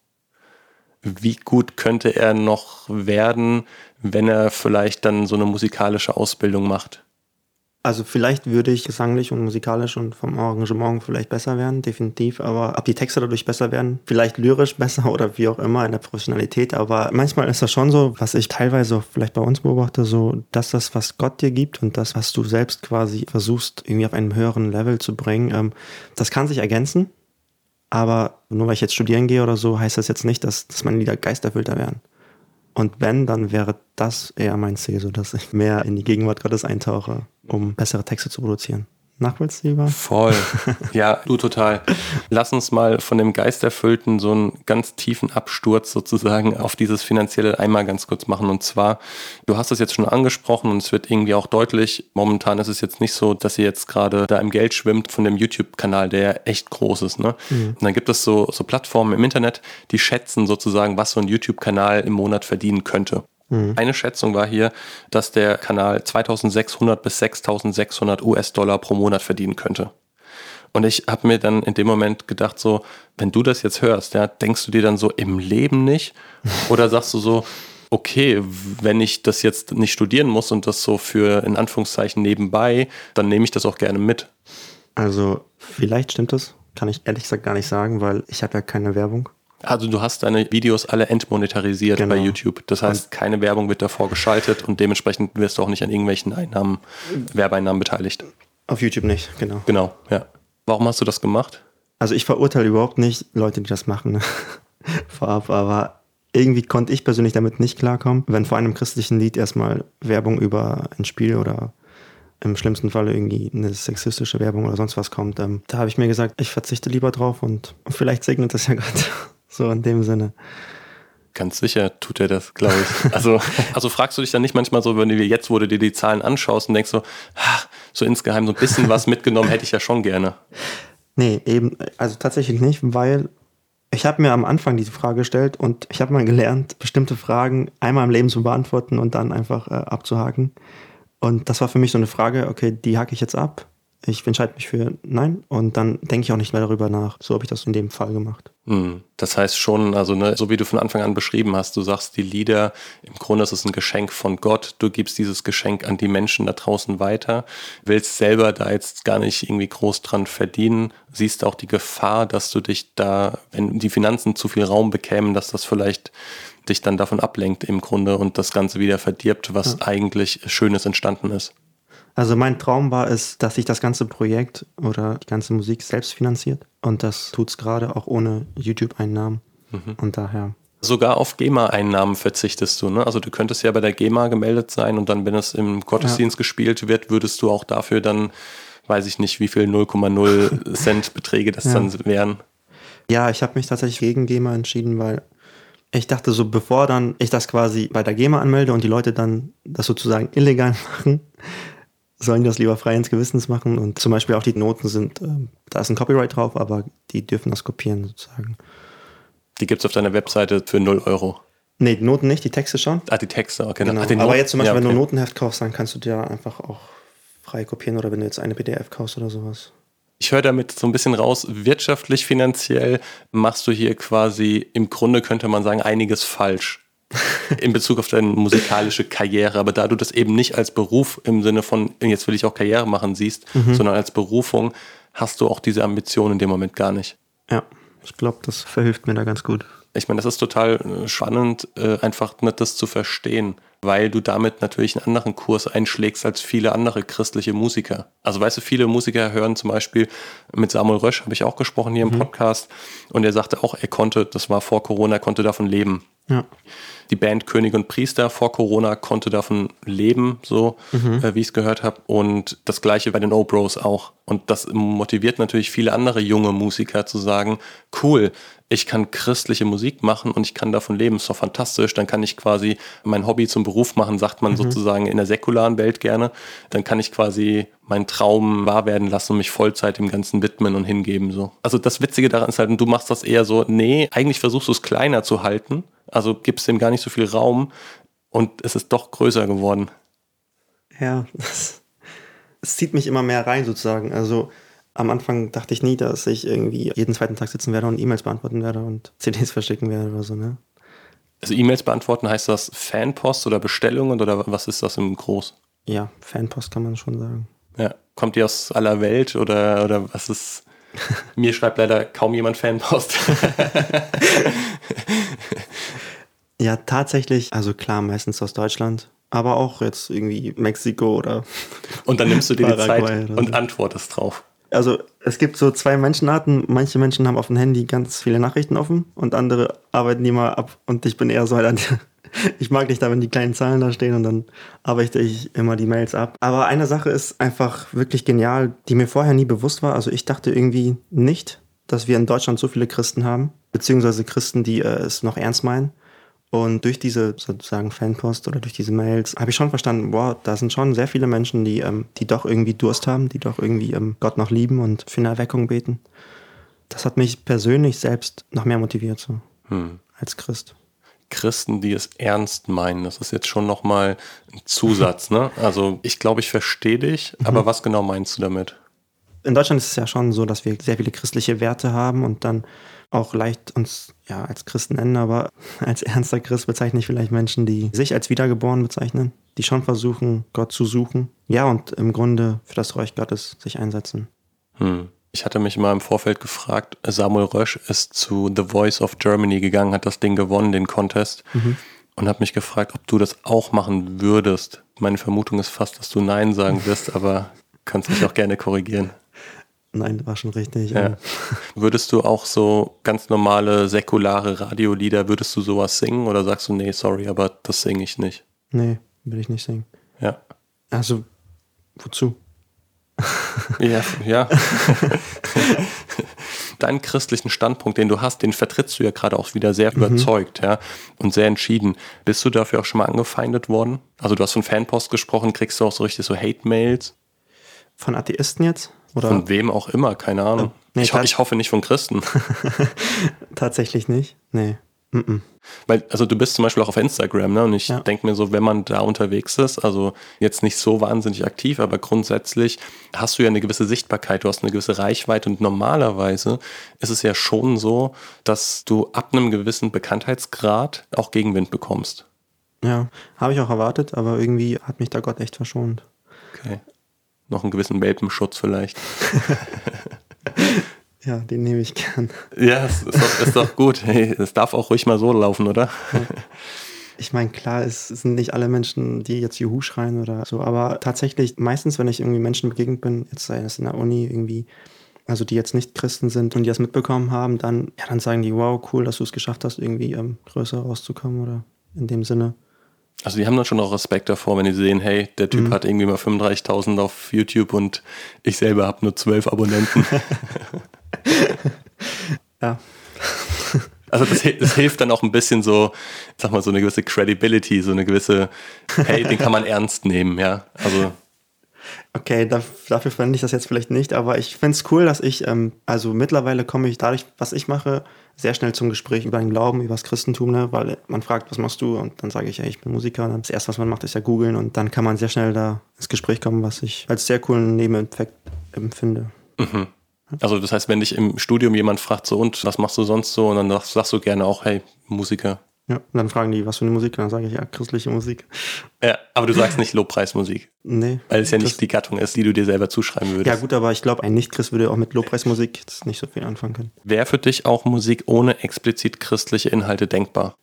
wie gut könnte er noch werden, wenn er vielleicht dann so eine musikalische Ausbildung macht? Also vielleicht würde ich gesanglich und musikalisch und vom Arrangement vielleicht besser werden, definitiv. Aber ob die Texte dadurch besser werden, vielleicht lyrisch besser oder wie auch immer in der Professionalität. Aber manchmal ist das schon so, was ich teilweise auch vielleicht bei uns beobachte, so, dass das, was Gott dir gibt und das, was du selbst quasi versuchst, irgendwie auf einem höheren Level zu bringen, ähm, das kann sich ergänzen. Aber nur weil ich jetzt studieren gehe oder so, heißt das jetzt nicht, dass, dass meine Lieder geisterfüllter werden. Und wenn, dann wäre das eher mein Ziel, so dass ich mehr in die Gegenwart Gottes eintauche, um bessere Texte zu produzieren nachvollziehbar. Voll. Ja, du total. Lass uns mal von dem Geisterfüllten so einen ganz tiefen Absturz sozusagen auf dieses finanzielle einmal ganz kurz machen. Und zwar, du hast es jetzt schon angesprochen und es wird irgendwie auch deutlich. Momentan ist es jetzt nicht so, dass ihr jetzt gerade da im Geld schwimmt von dem YouTube-Kanal, der echt groß ist. Ne? Mhm. Und dann gibt es so, so Plattformen im Internet, die schätzen sozusagen, was so ein YouTube-Kanal im Monat verdienen könnte. Mhm. Eine Schätzung war hier, dass der Kanal 2600 bis 6600 US-Dollar pro Monat verdienen könnte. Und ich habe mir dann in dem Moment gedacht, so, wenn du das jetzt hörst, ja, denkst du dir dann so im Leben nicht? Oder sagst du so, okay, wenn ich das jetzt nicht studieren muss und das so für in Anführungszeichen nebenbei, dann nehme ich das auch gerne mit. Also vielleicht stimmt das, kann ich ehrlich gesagt gar nicht sagen, weil ich habe ja keine Werbung. Also du hast deine Videos alle entmonetarisiert genau. bei YouTube. Das heißt, keine Werbung wird davor geschaltet und dementsprechend wirst du auch nicht an irgendwelchen Einnahmen, Werbeeinnahmen beteiligt. Auf YouTube nicht, genau. Genau, ja. Warum hast du das gemacht? Also ich verurteile überhaupt nicht Leute, die das machen vorab, aber irgendwie konnte ich persönlich damit nicht klarkommen, wenn vor einem christlichen Lied erstmal Werbung über ein Spiel oder im schlimmsten Fall irgendwie eine sexistische Werbung oder sonst was kommt. Ähm, da habe ich mir gesagt, ich verzichte lieber drauf und vielleicht segnet das ja Gott. So in dem Sinne. Ganz sicher tut er das, glaube ich. Also, also fragst du dich dann nicht manchmal so, wenn du jetzt, wo du dir die Zahlen anschaust und denkst so, ach, so insgeheim so ein bisschen was mitgenommen hätte ich ja schon gerne. Nee, eben, also tatsächlich nicht, weil ich habe mir am Anfang diese Frage gestellt und ich habe mal gelernt, bestimmte Fragen einmal im Leben zu beantworten und dann einfach äh, abzuhaken. Und das war für mich so eine Frage, okay, die hake ich jetzt ab ich entscheide mich für Nein und dann denke ich auch nicht mehr darüber nach. So habe ich das in dem Fall gemacht. Hm. Das heißt schon, also ne, so wie du von Anfang an beschrieben hast, du sagst, die Lieder, im Grunde ist es ein Geschenk von Gott. Du gibst dieses Geschenk an die Menschen da draußen weiter, willst selber da jetzt gar nicht irgendwie groß dran verdienen, siehst auch die Gefahr, dass du dich da, wenn die Finanzen zu viel Raum bekämen, dass das vielleicht dich dann davon ablenkt im Grunde und das Ganze wieder verdirbt, was ja. eigentlich Schönes entstanden ist. Also mein Traum war es, dass sich das ganze Projekt oder die ganze Musik selbst finanziert. Und das tut es gerade auch ohne YouTube-Einnahmen. Mhm. Und daher. Sogar auf GEMA-Einnahmen verzichtest du, ne? Also du könntest ja bei der GEMA gemeldet sein und dann, wenn es im Gottesdienst ja. gespielt wird, würdest du auch dafür dann, weiß ich nicht, wie viel 0,0 Cent Beträge das ja. dann wären. Ja, ich habe mich tatsächlich gegen GEMA entschieden, weil ich dachte so, bevor dann ich das quasi bei der GEMA anmelde und die Leute dann das sozusagen illegal machen, sollen die das lieber frei ins Gewissens machen. Und zum Beispiel auch die Noten sind, äh, da ist ein Copyright drauf, aber die dürfen das kopieren sozusagen. Die gibt es auf deiner Webseite für 0 Euro. Nee, die Noten nicht, die Texte schon. Ah, die Texte, okay. Genau. Ach, aber jetzt zum Beispiel, ja, wenn du okay. ein Notenheft kaufst, dann kannst du dir einfach auch frei kopieren oder wenn du jetzt eine PDF kaufst oder sowas. Ich höre damit so ein bisschen raus, wirtschaftlich, finanziell machst du hier quasi, im Grunde könnte man sagen, einiges falsch in Bezug auf deine musikalische Karriere. Aber da du das eben nicht als Beruf im Sinne von, jetzt will ich auch Karriere machen, siehst, sondern als Berufung, hast du auch diese Ambition in dem Moment gar nicht. Ja, ich glaube, das verhilft mir da ganz gut. Ich meine, das ist total äh, spannend, äh, einfach das zu verstehen, weil du damit natürlich einen anderen Kurs einschlägst als viele andere christliche Musiker. Also weißt du, viele Musiker hören zum Beispiel mit Samuel Rösch, habe ich auch gesprochen hier im Podcast, und er sagte auch, er konnte, das war vor Corona, er konnte davon leben. Ja. Die Band König und Priester vor Corona konnte davon leben, so äh, wie ich es gehört habe. Und das gleiche bei den O-Bros auch. Und das motiviert natürlich viele andere junge Musiker zu sagen, cool, ich kann christliche Musik machen und ich kann davon leben, ist doch fantastisch. Dann kann ich quasi mein Hobby zum Beruf machen, sagt man sozusagen in der säkularen Welt gerne. Dann kann ich quasi meinen Traum wahr werden lassen und mich Vollzeit dem Ganzen widmen und hingeben. So. Also das Witzige daran ist halt, du machst das eher so, nee, eigentlich versuchst du es kleiner zu halten, also gibst dem gar nicht so viel Raum und es ist doch größer geworden. Ja, das, es zieht mich immer mehr rein sozusagen. Also am Anfang dachte ich nie, dass ich irgendwie jeden zweiten Tag sitzen werde und E-Mails beantworten werde und CDs verschicken werde oder so, ne? Also E-Mails beantworten, heißt das Fanpost oder Bestellungen oder was ist das im Groß? Ja, Fanpost kann man schon sagen. Ja. Kommt die aus aller Welt oder, oder was ist? Mir schreibt leider kaum jemand Fanpost. Ja, tatsächlich, also klar, meistens aus Deutschland, aber auch jetzt irgendwie Mexiko oder. Und dann nimmst du dir die Zeit und antwortest drauf. Also es gibt so zwei Menschenarten. Manche Menschen haben auf dem Handy ganz viele Nachrichten offen und andere arbeiten die mal ab. Und ich bin eher so der- ich mag nicht da, wenn die kleinen Zahlen da stehen und dann arbeite ich immer die Mails ab. Aber eine Sache ist einfach wirklich genial, die mir vorher nie bewusst war. Also ich dachte irgendwie nicht, dass wir in Deutschland so viele Christen haben, beziehungsweise Christen, die äh, es noch ernst meinen. Und durch diese sozusagen Fanpost oder durch diese Mails habe ich schon verstanden, wow, da sind schon sehr viele Menschen, die, ähm, die doch irgendwie Durst haben, die doch irgendwie ähm, Gott noch lieben und für eine Erweckung beten. Das hat mich persönlich selbst noch mehr motiviert, so Hm. als Christ. Christen, die es ernst meinen. Das ist jetzt schon nochmal ein Zusatz, ne? Also ich glaube, ich verstehe dich, aber was genau meinst du damit? In Deutschland ist es ja schon so, dass wir sehr viele christliche Werte haben und dann auch leicht uns ja als Christen nennen, aber als ernster Christ bezeichne ich vielleicht Menschen, die sich als wiedergeboren bezeichnen, die schon versuchen, Gott zu suchen. Ja, und im Grunde für das Reich Gottes sich einsetzen. Hm. Ich hatte mich mal im Vorfeld gefragt, Samuel Rösch ist zu The Voice of Germany gegangen, hat das Ding gewonnen, den Contest, und habe mich gefragt, ob du das auch machen würdest. Meine Vermutung ist fast, dass du Nein sagen wirst, aber kannst mich auch gerne korrigieren. Nein, war schon richtig. Ja. Würdest du auch so ganz normale, säkulare Radiolieder, würdest du sowas singen oder sagst du, nee, sorry, aber das singe ich nicht? Nee, will ich nicht singen. Ja. Also, wozu? Ja, ja. Deinen christlichen Standpunkt, den du hast, den vertrittst du ja gerade auch wieder sehr überzeugt, ja, und sehr entschieden. Bist du dafür auch schon mal angefeindet worden? Also du hast von Fanpost gesprochen, kriegst du auch so richtig so Hate-Mails? Von Atheisten jetzt? Oder Von wem auch immer, keine Ahnung. Nee, ich, ho ich hoffe nicht von Christen. tatsächlich nicht? Nee. Mm-mm. Weil, also du bist zum Beispiel auch auf Instagram, ne? Und ich Ja. denke mir so, wenn man da unterwegs ist, also jetzt nicht so wahnsinnig aktiv, aber grundsätzlich hast du ja eine gewisse Sichtbarkeit, du hast eine gewisse Reichweite und normalerweise ist es ja schon so, dass du ab einem gewissen Bekanntheitsgrad auch Gegenwind bekommst. Ja, habe ich auch erwartet, aber irgendwie hat mich da Gott echt verschont. Okay. Noch einen gewissen Welpenschutz vielleicht. Ja, den nehme ich gern. Ja, es ist doch, ist doch gut. Hey, es darf auch ruhig mal so laufen, oder? Ich meine, klar, es sind nicht alle Menschen, die jetzt Juhu schreien oder so, aber tatsächlich, meistens, wenn ich irgendwie Menschen begegnet bin, jetzt sei es in der Uni irgendwie, also die jetzt nicht Christen sind und die das mitbekommen haben, dann, ja, dann sagen die, wow, cool, dass du es geschafft hast, irgendwie ähm, größer rauszukommen oder in dem Sinne. Also die haben dann schon auch Respekt davor, wenn die sehen, hey, der Typ hat irgendwie mal 35.000 auf YouTube und ich selber habe nur 12 Abonnenten. Ja. Also das, das, hilft dann auch ein bisschen so, sag mal, so eine gewisse Credibility, so eine gewisse, hey, den kann man ernst nehmen, ja. Also. Okay, dafür fände ich das jetzt vielleicht nicht, aber ich finde es cool, dass ich, ähm, also mittlerweile komme ich dadurch, was ich mache, sehr schnell zum Gespräch über den Glauben, über das Christentum, ne? weil man fragt, was machst du? Und dann sage ich, ja, ich bin Musiker. Und das erste, was man macht, ist ja googeln und dann kann man sehr schnell da ins Gespräch kommen, was ich als sehr coolen Nebeneffekt empfinde. Mhm. Also das heißt, wenn dich im Studium jemand fragt, so und was machst du sonst so? Und dann sagst du gerne auch, hey, Musiker. Ja, und dann fragen die, was für eine Musik? Und dann sage ich, ja, christliche Musik. Ja, aber du sagst nicht Lobpreismusik. Nee. Weil es ja nicht die Gattung ist, die du dir selber zuschreiben würdest. Ja gut, aber ich glaube, ein Nicht-Christ würde auch mit Lobpreismusik nicht so viel anfangen können. Wäre für dich auch Musik ohne explizit christliche Inhalte denkbar?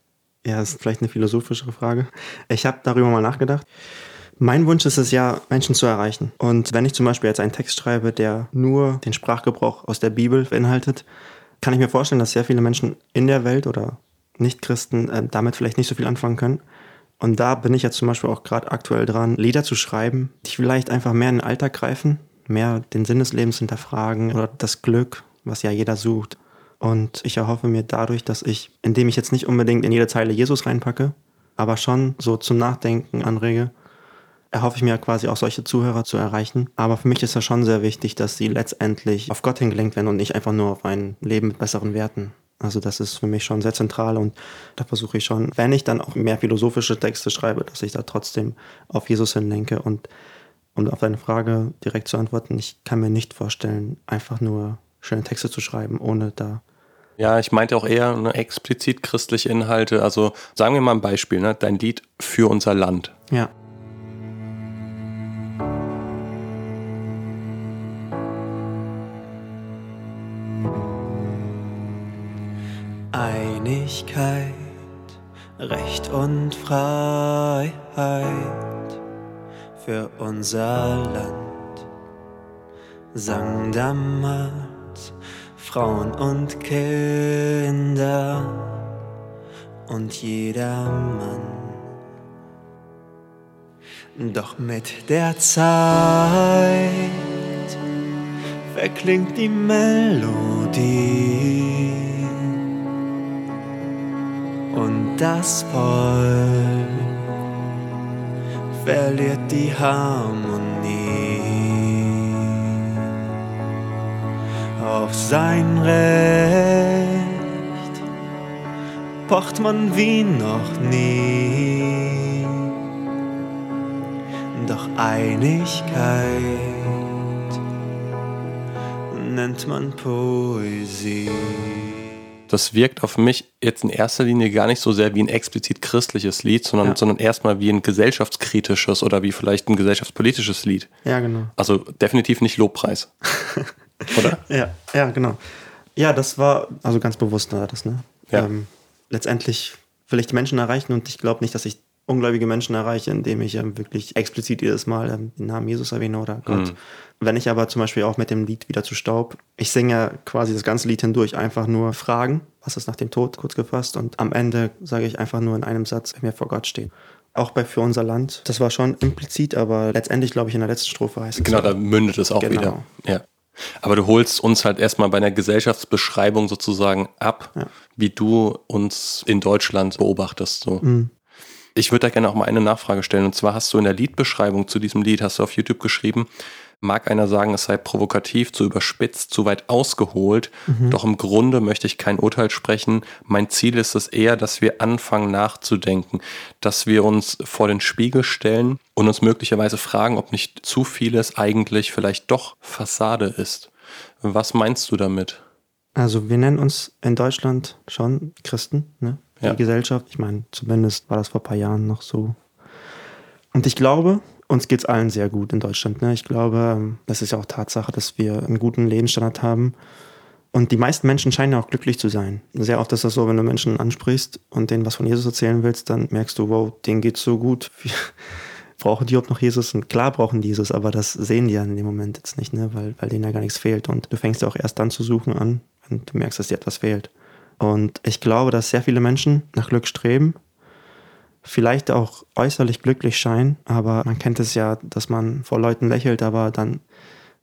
Ja, das ist vielleicht eine philosophischere Frage. Ich habe darüber mal nachgedacht. Mein Wunsch ist es ja, Menschen zu erreichen. Und wenn ich zum Beispiel jetzt einen Text schreibe, der nur den Sprachgebrauch aus der Bibel beinhaltet, kann ich mir vorstellen, dass sehr viele Menschen in der Welt oder Nichtchristen äh, damit vielleicht nicht so viel anfangen können. Und da bin ich jetzt zum Beispiel auch gerade aktuell dran, Lieder zu schreiben, die vielleicht einfach mehr in den Alltag greifen, mehr den Sinn des Lebens hinterfragen oder das Glück, was ja jeder sucht. Und ich erhoffe mir dadurch, dass ich, indem ich jetzt nicht unbedingt in jede Zeile Jesus reinpacke, aber schon so zum Nachdenken anrege, erhoffe ich mir quasi auch solche Zuhörer zu erreichen. Aber für mich ist das schon sehr wichtig, dass sie letztendlich auf Gott hingelenkt werden und nicht einfach nur auf ein Leben mit besseren Werten. Also das ist für mich schon sehr zentral und da versuche ich schon, wenn ich dann auch mehr philosophische Texte schreibe, dass ich da trotzdem auf Jesus hinlenke und um auf deine Frage direkt zu antworten, ich kann mir nicht vorstellen, einfach nur schöne Texte zu schreiben, ohne da ja, ich meinte auch eher ne, explizit christliche Inhalte. Also sagen wir mal ein Beispiel, ne? dein Lied für unser Land. Ja. Einigkeit, Recht und Freiheit für unser Land. Sang damals Frauen und Kinder und jeder Mann. Doch mit der Zeit verklingt die Melodie das Volk verliert die Harmonie. Auf sein Recht pocht man wie noch nie. Doch Einigkeit nennt man Poesie das wirkt auf mich jetzt in erster Linie gar nicht so sehr wie ein explizit christliches Lied, sondern, ja. sondern erstmal wie ein gesellschaftskritisches oder wie vielleicht ein gesellschaftspolitisches Lied. Ja, genau. Also definitiv nicht Lobpreis. oder? Ja, ja, genau. Ja, das war also ganz bewusst war das, ne? Ja. Ähm, letztendlich will ich die Menschen erreichen und ich glaube nicht, dass ich ungläubige Menschen erreiche, indem ich ähm, wirklich explizit jedes Mal ähm, den Namen Jesus erwähne oder Gott. Mhm. Wenn ich aber zum Beispiel auch mit dem Lied wieder zu Staub, ich singe quasi das ganze Lied hindurch einfach nur Fragen, was ist nach dem Tod kurz gefasst und am Ende sage ich einfach nur in einem Satz, wir vor Gott stehen. Auch bei Für unser Land, das war schon implizit, aber letztendlich glaube ich in der letzten Strophe heißt es. Genau, da mündet es auch genau. wieder. Ja. Aber du holst uns halt erstmal bei einer Gesellschaftsbeschreibung sozusagen ab, ja. wie du uns in Deutschland beobachtest. So. Mhm. Ich würde da gerne auch mal eine Nachfrage stellen. Und zwar hast du in der Liedbeschreibung zu diesem Lied, hast du auf YouTube geschrieben, mag einer sagen, es sei provokativ, zu überspitzt, zu weit ausgeholt. Mhm. Doch im Grunde möchte ich kein Urteil sprechen. Mein Ziel ist es eher, dass wir anfangen nachzudenken, dass wir uns vor den Spiegel stellen und uns möglicherweise fragen, ob nicht zu vieles eigentlich vielleicht doch Fassade ist. Was meinst du damit? Also wir nennen uns in Deutschland schon Christen, ne? Die ja. Gesellschaft. Ich meine, zumindest war das vor ein paar Jahren noch so. Und ich glaube, uns geht es allen sehr gut in Deutschland. Ne? Ich glaube, ähm, das ist ja auch Tatsache, dass wir einen guten Lebensstandard haben. Und die meisten Menschen scheinen ja auch glücklich zu sein. Sehr oft ist das so, wenn du Menschen ansprichst und denen was von Jesus erzählen willst, dann merkst du, wow, denen geht's so gut. brauchen die überhaupt noch Jesus? Und klar brauchen die Jesus, aber das sehen die ja in dem Moment jetzt nicht, ne? weil, weil denen ja gar nichts fehlt. Und du fängst ja auch erst dann zu suchen an, wenn du merkst, dass dir etwas fehlt. Und ich glaube, dass sehr viele Menschen nach Glück streben, vielleicht auch äußerlich glücklich scheinen, aber man kennt es ja, dass man vor Leuten lächelt, aber dann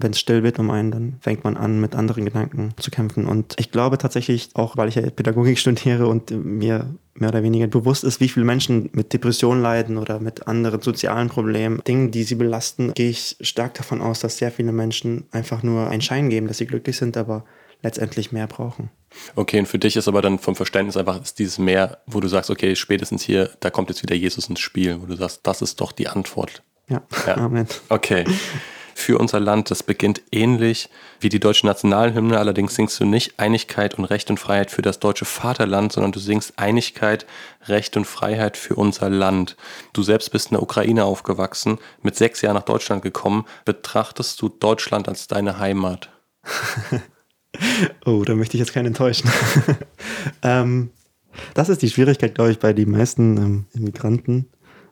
wenn es still wird um einen, dann fängt man an, mit anderen Gedanken zu kämpfen. Und ich glaube tatsächlich, auch weil ich ja Pädagogik studiere und mir mehr oder weniger bewusst ist, wie viele Menschen mit Depressionen leiden oder mit anderen sozialen Problemen, Dingen, die sie belasten, gehe ich stark davon aus, dass sehr viele Menschen einfach nur einen Schein geben, dass sie glücklich sind, aber letztendlich mehr brauchen. Okay, und für dich ist aber dann vom Verständnis einfach dieses Mehr, wo du sagst, okay, spätestens hier, da kommt jetzt wieder Jesus ins Spiel, wo du sagst, das ist doch die Antwort. Ja, ja. Amen. Okay. für unser Land. Das beginnt ähnlich wie die deutsche Nationalhymne. Allerdings singst du nicht Einigkeit und Recht und Freiheit für das deutsche Vaterland, sondern du singst Einigkeit, Recht und Freiheit für unser Land. Du selbst bist in der Ukraine aufgewachsen, mit sechs Jahren nach Deutschland gekommen. Betrachtest du Deutschland als deine Heimat? oh, da möchte ich jetzt keinen enttäuschen. ähm, das ist die Schwierigkeit, glaube ich, bei den meisten ähm, Immigranten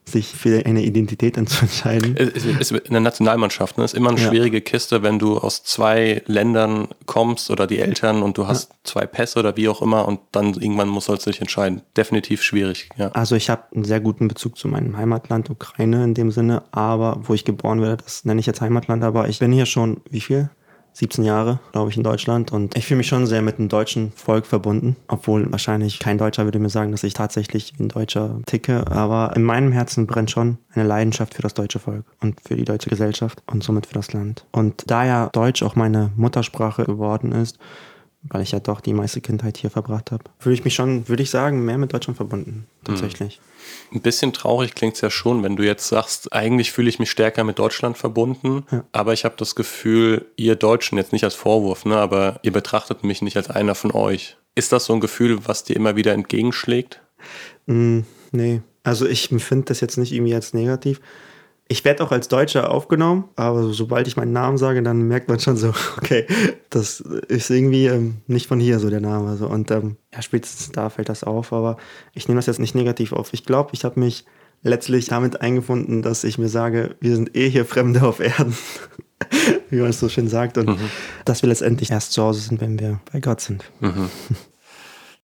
sich für eine Identität zu entscheiden. Ist in der Nationalmannschaft, ne? ist immer eine ja. schwierige Kiste, wenn du aus zwei Ländern kommst oder die Eltern und du hast ja. zwei Pässe oder wie auch immer und dann irgendwann muss sollst du dich entscheiden. Definitiv schwierig, ja. Also ich habe einen sehr guten Bezug zu meinem Heimatland Ukraine in dem Sinne, aber wo ich geboren werde, das nenne ich jetzt Heimatland, aber ich bin hier schon, wie viel? 17 Jahre, glaube ich, in Deutschland. Und ich fühle mich schon sehr mit dem deutschen Volk verbunden, obwohl wahrscheinlich kein Deutscher würde mir sagen, dass ich tatsächlich ein Deutscher ticke. Aber in meinem Herzen brennt schon eine Leidenschaft für das deutsche Volk und für die deutsche Gesellschaft und somit für das Land. Und da ja Deutsch auch meine Muttersprache geworden ist, weil ich ja doch die meiste Kindheit hier verbracht habe, fühle ich mich schon, würde ich sagen, mehr mit Deutschland verbunden, tatsächlich. Mhm. Ein bisschen traurig klingt es ja schon, wenn du jetzt sagst, eigentlich fühle ich mich stärker mit Deutschland verbunden, ja. aber ich habe das Gefühl, ihr Deutschen, jetzt nicht als Vorwurf, ne, aber ihr betrachtet mich nicht als einer von euch. Ist das so ein Gefühl, was dir immer wieder entgegenschlägt? Mm, nee, also ich empfinde das jetzt nicht irgendwie als negativ. Ich werde auch als Deutscher aufgenommen, aber sobald ich meinen Namen sage, dann merkt man schon so, okay, das ist irgendwie ähm, nicht von hier so der Name. So. Und ähm, ja, spätestens da fällt das auf, aber ich nehme das jetzt nicht negativ auf. Ich glaube, ich habe mich letztlich damit eingefunden, dass ich mir sage, wir sind eh hier Fremde auf Erden, wie man es so schön sagt, und mhm. dass wir letztendlich erst zu Hause sind, wenn wir bei Gott sind. Mhm.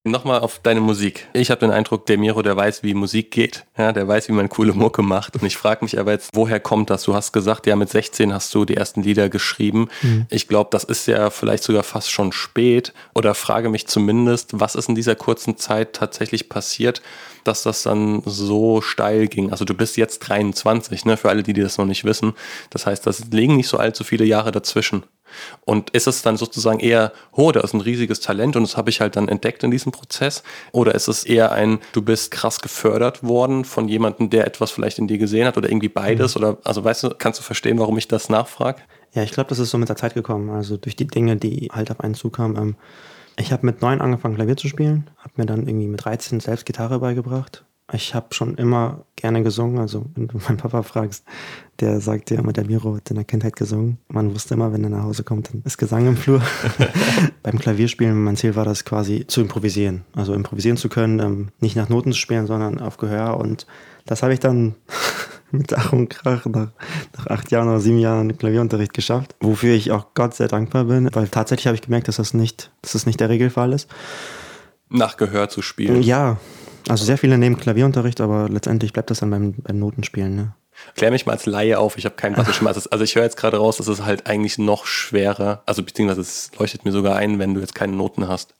Nochmal auf deine Musik. Ich habe den Eindruck, der Miro, der weiß, wie Musik geht. Ja, der weiß, wie man coole Mucke macht. Und ich frage mich aber jetzt, woher kommt das? Du hast gesagt, ja, mit 16 hast du die ersten Lieder geschrieben. Mhm. Ich glaube, das ist ja vielleicht sogar fast schon spät. Oder frage mich zumindest, was ist in dieser kurzen Zeit tatsächlich passiert, dass das dann so steil ging. Also du bist jetzt 23, ne, für alle, die, die das noch nicht wissen. Das heißt, das liegen nicht so allzu viele Jahre dazwischen. Und ist es dann sozusagen eher, oh, da ist ein riesiges Talent und das habe ich halt dann entdeckt in diesem Prozess? Oder ist es eher ein, du bist krass gefördert worden von jemandem, der etwas vielleicht in dir gesehen hat oder irgendwie beides? Mhm. Oder, also weißt du, kannst du verstehen, warum ich das nachfrage? Ja, ich glaube, das ist so mit der Zeit gekommen. Also durch die Dinge, die halt auf einen zukamen. Ähm, ich habe mit neun angefangen, Klavier zu spielen, habe mir dann irgendwie mit 13 selbst Gitarre beigebracht ich habe schon immer gerne gesungen. Also, wenn du meinen Papa fragst, der sagt dir immer, der Miro hat in der Kindheit gesungen. Man wusste immer, wenn er nach Hause kommt, dann ist Gesang im Flur. Beim Klavierspielen, mein Ziel war das quasi zu improvisieren. Also improvisieren zu können, ähm, nicht nach Noten zu spielen, sondern auf Gehör. Und das habe ich dann mit Ach und Krach nach, nach acht Jahren oder sieben Jahren Klavierunterricht geschafft, wofür ich auch Gott sehr dankbar bin, weil tatsächlich habe ich gemerkt, dass das nicht, dass das nicht der Regelfall ist. Nach Gehör zu spielen. Ja, also sehr viele nehmen Klavierunterricht, aber letztendlich bleibt das dann beim, beim Notenspielen. Ne? Klär mich mal als Laie auf, ich habe keinen Bassischen Also ich höre jetzt gerade raus, dass es halt eigentlich noch schwerer, also beziehungsweise es leuchtet mir sogar ein, wenn du jetzt keine Noten hast.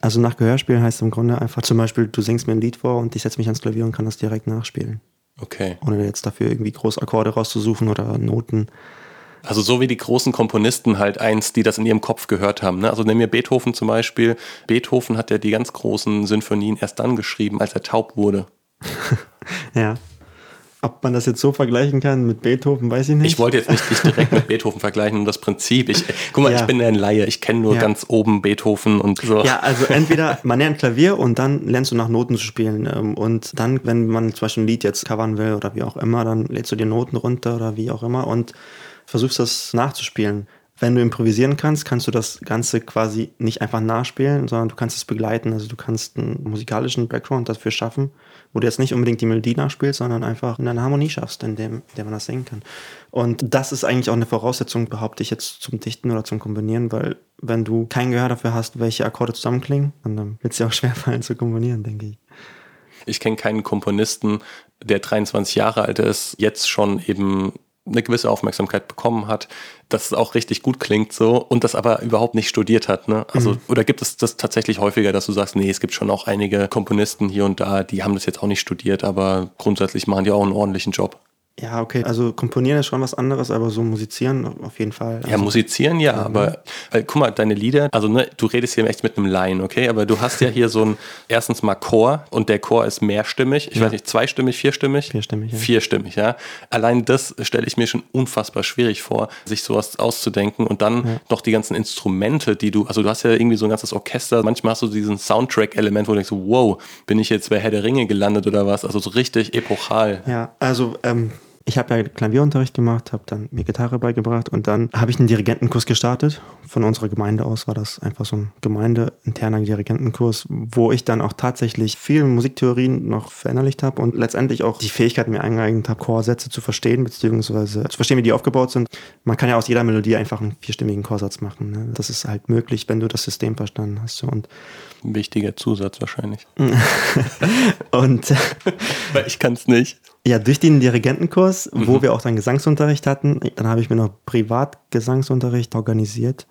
Also nach Gehörspielen heißt es im Grunde einfach zum Beispiel, du singst mir ein Lied vor und ich setze mich ans Klavier und kann das direkt nachspielen. Okay. Ohne jetzt dafür irgendwie groß Akkorde rauszusuchen oder Noten. Also so wie die großen Komponisten halt eins, die das in ihrem Kopf gehört haben. Ne? Also nehmen wir Beethoven zum Beispiel. Beethoven hat ja die ganz großen Sinfonien erst dann geschrieben, als er taub wurde. ja. Ob man das jetzt so vergleichen kann mit Beethoven, weiß ich nicht. Ich wollte jetzt nicht dich direkt mit Beethoven vergleichen, um das Prinzip. Ich, guck mal, ja. ich bin ein Laie, ich kenne nur ja. ganz oben Beethoven und so. Ja, also entweder man lernt Klavier und dann lernst du nach Noten zu spielen. Ähm, und dann, wenn man zum Beispiel ein Lied jetzt covern will oder wie auch immer, dann lädst du dir Noten runter oder wie auch immer und versuchst das nachzuspielen. Wenn du improvisieren kannst, kannst du das Ganze quasi nicht einfach nachspielen, sondern du kannst es begleiten. Also du kannst einen musikalischen Background dafür schaffen, wo du jetzt nicht unbedingt die Melodie nachspielst, sondern einfach eine Harmonie schaffst, in dem, in dem man das singen kann. Und das ist eigentlich auch eine Voraussetzung, behaupte ich jetzt, zum Dichten oder zum Komponieren, weil wenn du kein Gehör dafür hast, welche Akkorde zusammenklingen, dann wird es dir auch schwerfallen zu komponieren, denke ich. Ich kenne keinen Komponisten, der 23 Jahre alt ist, jetzt schon eben eine gewisse Aufmerksamkeit bekommen hat, dass es auch richtig gut klingt so und das aber überhaupt nicht studiert hat. Ne? Also, mhm. oder gibt es das tatsächlich häufiger, dass du sagst, nee, es gibt schon auch einige Komponisten hier und da, die haben das jetzt auch nicht studiert, aber grundsätzlich machen die auch einen ordentlichen Job. Ja, okay. Also komponieren ist schon was anderes, aber so musizieren auf jeden Fall. Also, ja, musizieren ja, ja, aber weil, guck mal, deine Lieder, also ne, du redest hier echt mit einem Laien, okay? Aber du hast ja hier so ein, erstens mal Chor und der Chor ist mehrstimmig. Ich ja. weiß nicht, zweistimmig, vierstimmig? Vierstimmig, ja. Vierstimmig, ja. Allein das stelle ich mir schon unfassbar schwierig vor, sich sowas auszudenken und dann ja. noch die ganzen Instrumente, die du, also du hast ja irgendwie so ein ganzes Orchester, manchmal hast du diesen Soundtrack-Element, wo du denkst, wow, bin ich jetzt bei Herr der Ringe gelandet oder was? Also so richtig epochal. Ja, also ähm, ich habe ja Klavierunterricht gemacht, habe dann mir Gitarre beigebracht und dann habe ich einen Dirigentenkurs gestartet. Von unserer Gemeinde aus war das einfach so ein gemeindeinterner Dirigentenkurs, wo ich dann auch tatsächlich viele Musiktheorien noch verinnerlicht habe und letztendlich auch die Fähigkeit mir eingeeignet habe, Chorsätze zu verstehen, beziehungsweise zu verstehen, wie die aufgebaut sind. Man kann ja aus jeder Melodie einfach einen vierstimmigen Chorsatz machen. Ne? Das ist halt möglich, wenn du das System verstanden hast. Und ein wichtiger Zusatz wahrscheinlich. und weil ich kann es nicht. Ja, durch den Dirigentenkurs, mhm. wo wir auch dann Gesangsunterricht hatten, dann habe ich mir noch Privatgesangsunterricht organisiert.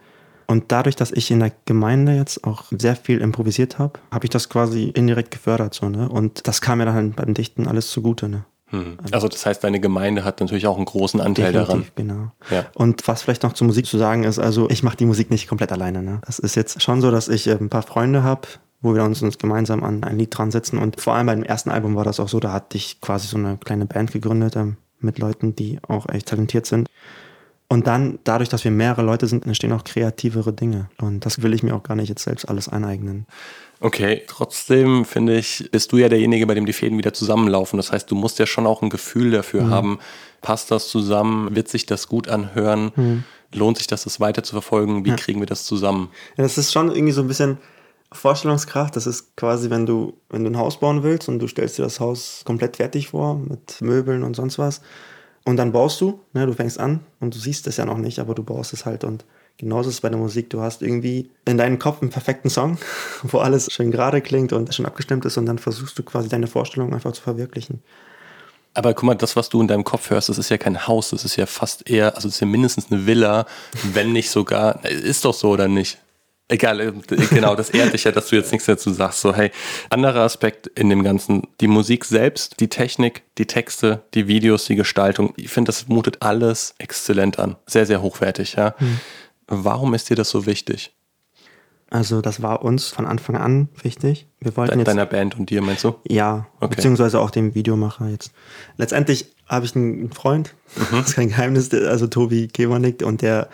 Und dadurch, dass ich in der Gemeinde jetzt auch sehr viel improvisiert habe, habe ich das quasi indirekt gefördert. So, ne? Und das kam mir dann beim Dichten alles zugute. Ne? Hm. Also das heißt, deine Gemeinde hat natürlich auch einen großen Anteil Definitiv, daran. Genau. Ja. Und was vielleicht noch zur Musik zu sagen ist, also ich mache die Musik nicht komplett alleine. Ne? Das ist jetzt schon so, dass ich äh, ein paar Freunde habe, wo wir uns, uns gemeinsam an ein Lied dran setzen. Und vor allem beim ersten Album war das auch so, da hatte ich quasi so eine kleine Band gegründet ähm, mit Leuten, die auch echt talentiert sind. Und dann, dadurch, dass wir mehrere Leute sind, entstehen auch kreativere Dinge. Und das will ich mir auch gar nicht jetzt selbst alles aneignen. Okay, trotzdem finde ich, bist du ja derjenige, bei dem die Fäden wieder zusammenlaufen. Das heißt, du musst ja schon auch ein Gefühl dafür mhm. haben, passt das zusammen, wird sich das gut anhören, mhm. lohnt sich das, das weiter zu verfolgen, wie ja. kriegen wir das zusammen? Ja, das ist schon irgendwie so ein bisschen, Vorstellungskraft, das ist quasi, wenn du, wenn du ein Haus bauen willst und du stellst dir das Haus komplett fertig vor mit Möbeln und sonst was. Und dann baust du, ne, du fängst an und du siehst es ja noch nicht, aber du baust es halt. Und genauso ist es bei der Musik. Du hast irgendwie in deinem Kopf einen perfekten Song, wo alles schön gerade klingt und schon abgestimmt ist und dann versuchst du quasi deine Vorstellung einfach zu verwirklichen. Aber guck mal, das, was du in deinem Kopf hörst, das ist ja kein Haus, das ist ja fast eher, also es ist ja mindestens eine Villa, wenn nicht sogar, ist doch so oder nicht? Egal, äh, genau, das ehrt dich ja, dass du jetzt nichts dazu sagst. So, hey, anderer Aspekt in dem Ganzen, die Musik selbst, die Technik, die Texte, die Videos, die Gestaltung. Ich finde, das mutet alles exzellent an. Sehr, sehr hochwertig, ja. Hm. Warum ist dir das so wichtig? Also das war uns von Anfang an wichtig. Wir wollten De jetzt, deiner Band und dir, meinst du? Ja, okay. beziehungsweise auch dem Videomacher jetzt. Letztendlich habe ich einen Freund, mhm. das ist kein Geheimnis, also Tobi Kewanik, und der,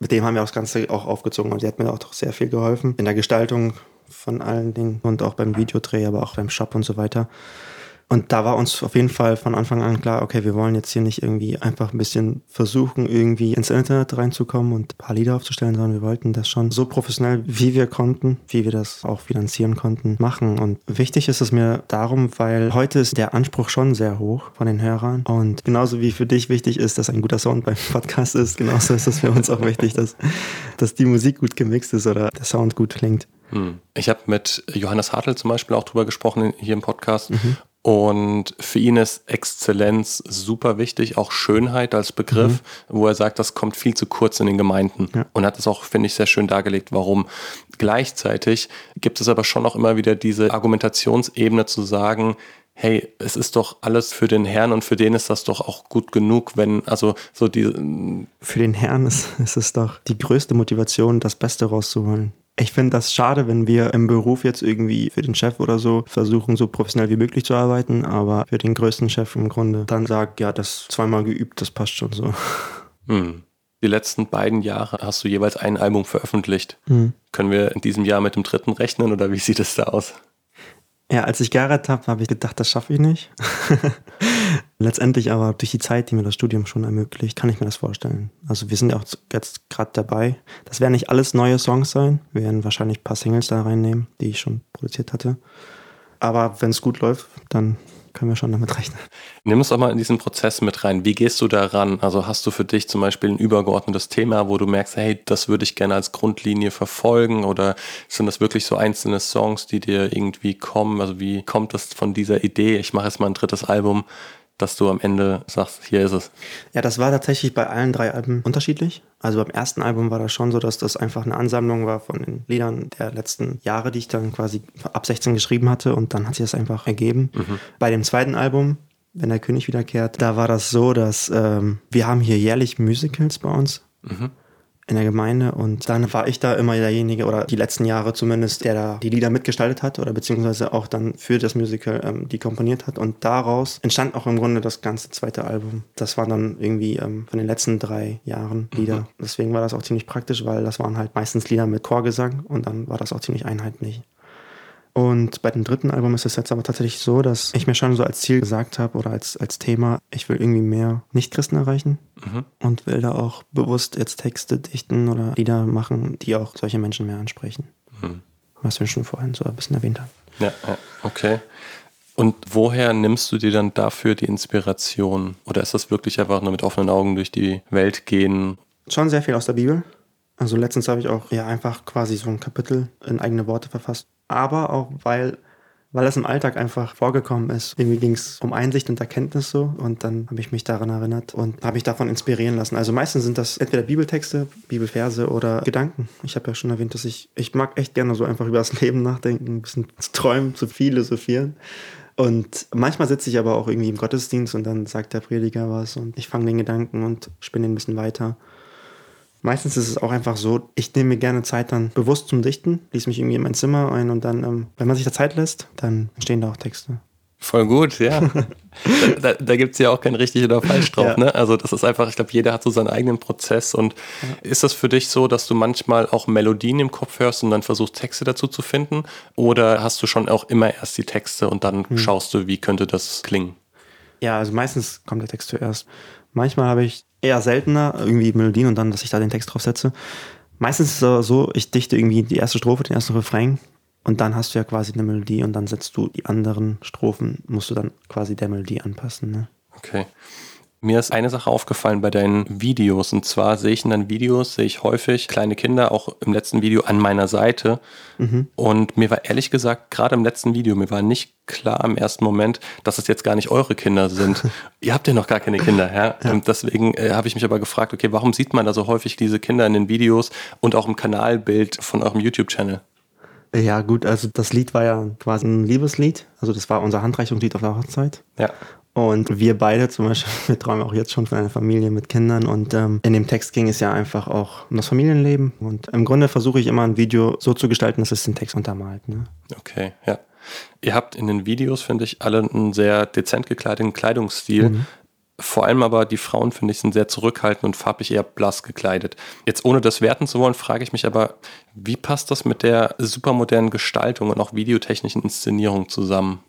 mit dem haben wir auch das Ganze auch aufgezogen und der hat mir auch doch sehr viel geholfen in der Gestaltung von allen Dingen und auch beim Videodreh, aber auch beim Shop und so weiter. Und da war uns auf jeden Fall von Anfang an klar, okay, wir wollen jetzt hier nicht irgendwie einfach ein bisschen versuchen, irgendwie ins Internet reinzukommen und ein paar Lieder aufzustellen, sondern wir wollten das schon so professionell, wie wir konnten, wie wir das auch finanzieren konnten, machen. Und wichtig ist es mir darum, weil heute ist der Anspruch schon sehr hoch von den Hörern. Und genauso wie für dich wichtig ist, dass ein guter Sound beim Podcast ist, genauso ist es für uns auch wichtig, dass, dass die Musik gut gemixt ist oder der Sound gut klingt. Hm. Ich habe mit Johannes Hartl zum Beispiel auch drüber gesprochen hier im Podcast. Mhm. Und für ihn ist Exzellenz super wichtig, auch Schönheit als Begriff, mhm. wo er sagt, das kommt viel zu kurz in den Gemeinden. Ja. Und hat es auch, finde ich, sehr schön dargelegt, warum. Gleichzeitig gibt es aber schon auch immer wieder diese Argumentationsebene zu sagen, hey, es ist doch alles für den Herrn und für den ist das doch auch gut genug, wenn, also so die. Für den Herrn ist, ist es doch die größte Motivation, das Beste rauszuholen. Ich finde das schade, wenn wir im Beruf jetzt irgendwie für den Chef oder so versuchen, so professionell wie möglich zu arbeiten, aber für den größten Chef im Grunde dann sagt, ja, das zweimal geübt, das passt schon so. Hm. Die letzten beiden Jahre hast du jeweils ein Album veröffentlicht. Hm. Können wir in diesem Jahr mit dem dritten rechnen oder wie sieht es da aus? Ja, als ich geheiratet habe, habe ich gedacht, das schaffe ich nicht. Letztendlich aber durch die Zeit, die mir das Studium schon ermöglicht, kann ich mir das vorstellen. Also wir sind ja auch jetzt gerade dabei. Das werden nicht alles neue Songs sein. Wir werden wahrscheinlich ein paar Singles da reinnehmen, die ich schon produziert hatte. Aber wenn es gut läuft, dann können wir schon damit rechnen. Nimm uns doch mal in diesen Prozess mit rein. Wie gehst du daran? Also hast du für dich zum Beispiel ein übergeordnetes Thema, wo du merkst, hey, das würde ich gerne als Grundlinie verfolgen? Oder sind das wirklich so einzelne Songs, die dir irgendwie kommen? Also wie kommt das von dieser Idee? Ich mache jetzt mal ein drittes Album dass du am Ende sagst, hier ist es? Ja, das war tatsächlich bei allen drei Alben unterschiedlich. Also beim ersten Album war das schon so, dass das einfach eine Ansammlung war von den Liedern der letzten Jahre, die ich dann quasi ab 16 geschrieben hatte und dann hat sich das einfach ergeben. Mhm. Bei dem zweiten Album, wenn der König wiederkehrt, da war das so, dass ähm, wir haben hier jährlich Musicals bei uns. Mhm in der Gemeinde und dann war ich da immer derjenige oder die letzten Jahre zumindest, der da die Lieder mitgestaltet hat oder beziehungsweise auch dann für das Musical ähm, die komponiert hat und daraus entstand auch im Grunde das ganze zweite Album. Das waren dann irgendwie ähm, von den letzten drei Jahren Lieder. Mhm. Deswegen war das auch ziemlich praktisch, weil das waren halt meistens Lieder mit Chorgesang und dann war das auch ziemlich einheitlich. Und bei dem dritten Album ist es jetzt aber tatsächlich so, dass ich mir schon so als Ziel gesagt habe oder als, als Thema, ich will irgendwie mehr Nichtchristen erreichen mhm. und will da auch bewusst jetzt Texte dichten oder Lieder machen, die auch solche Menschen mehr ansprechen. Mhm. Was wir schon vorhin so ein bisschen erwähnt haben. Ja, okay. Und woher nimmst du dir dann dafür die Inspiration? Oder ist das wirklich einfach nur mit offenen Augen durch die Welt gehen? Schon sehr viel aus der Bibel. Also letztens habe ich auch ja einfach quasi so ein Kapitel in eigene Worte verfasst aber auch weil weil das im Alltag einfach vorgekommen ist. Irgendwie ging es um Einsicht und Erkenntnis so und dann habe ich mich daran erinnert und habe mich davon inspirieren lassen. Also meistens sind das entweder Bibeltexte, Bibelverse oder Gedanken. Ich habe ja schon erwähnt, dass ich, ich mag echt gerne so einfach über das Leben nachdenken, ein bisschen zu träumen, zu philosophieren. Und manchmal sitze ich aber auch irgendwie im Gottesdienst und dann sagt der Prediger was und ich fange den Gedanken und spinne ein bisschen weiter. Meistens ist es auch einfach so, ich nehme mir gerne Zeit dann bewusst zum Dichten, lese mich irgendwie in mein Zimmer ein und dann, ähm, wenn man sich da Zeit lässt, dann entstehen da auch Texte. Voll gut, ja. da da gibt es ja auch kein richtig oder falsch drauf. Ja. Ne? Also das ist einfach, ich glaube, jeder hat so seinen eigenen Prozess. Und ja. ist das für dich so, dass du manchmal auch Melodien im Kopf hörst und dann versuchst, Texte dazu zu finden? Oder hast du schon auch immer erst die Texte und dann hm. schaust du, wie könnte das klingen? Ja, also meistens kommt der Text zuerst. Manchmal habe ich eher seltener, irgendwie Melodien und dann, dass ich da den Text drauf setze. Meistens ist es so, ich dichte irgendwie die erste Strophe, den ersten Refrain und dann hast du ja quasi eine Melodie und dann setzt du die anderen Strophen, musst du dann quasi der Melodie anpassen. Ne? Okay. Mir ist eine Sache aufgefallen bei deinen Videos. Und zwar sehe ich in deinen Videos, sehe ich häufig kleine Kinder, auch im letzten Video an meiner Seite. Mhm. Und mir war ehrlich gesagt, gerade im letzten Video, mir war nicht klar im ersten Moment, dass es jetzt gar nicht eure Kinder sind. Ihr habt ja noch gar keine Kinder, ja. ja. Und deswegen äh, habe ich mich aber gefragt, okay, warum sieht man da so häufig diese Kinder in den Videos und auch im Kanalbild von eurem YouTube-Channel? Ja, gut, also das Lied war ja quasi ein Liebeslied. Also das war unser Handreichungslied auf der Hochzeit. Ja. Und wir beide zum Beispiel, wir träumen auch jetzt schon von einer Familie mit Kindern. Und ähm, in dem Text ging es ja einfach auch um das Familienleben. Und im Grunde versuche ich immer ein Video so zu gestalten, dass es den Text untermalt. Ne? Okay, ja. Ihr habt in den Videos, finde ich, alle einen sehr dezent gekleideten Kleidungsstil. Mhm. Vor allem aber die Frauen, finde ich, sind sehr zurückhaltend und farblich eher blass gekleidet. Jetzt ohne das werten zu wollen, frage ich mich aber, wie passt das mit der supermodernen Gestaltung und auch videotechnischen Inszenierung zusammen?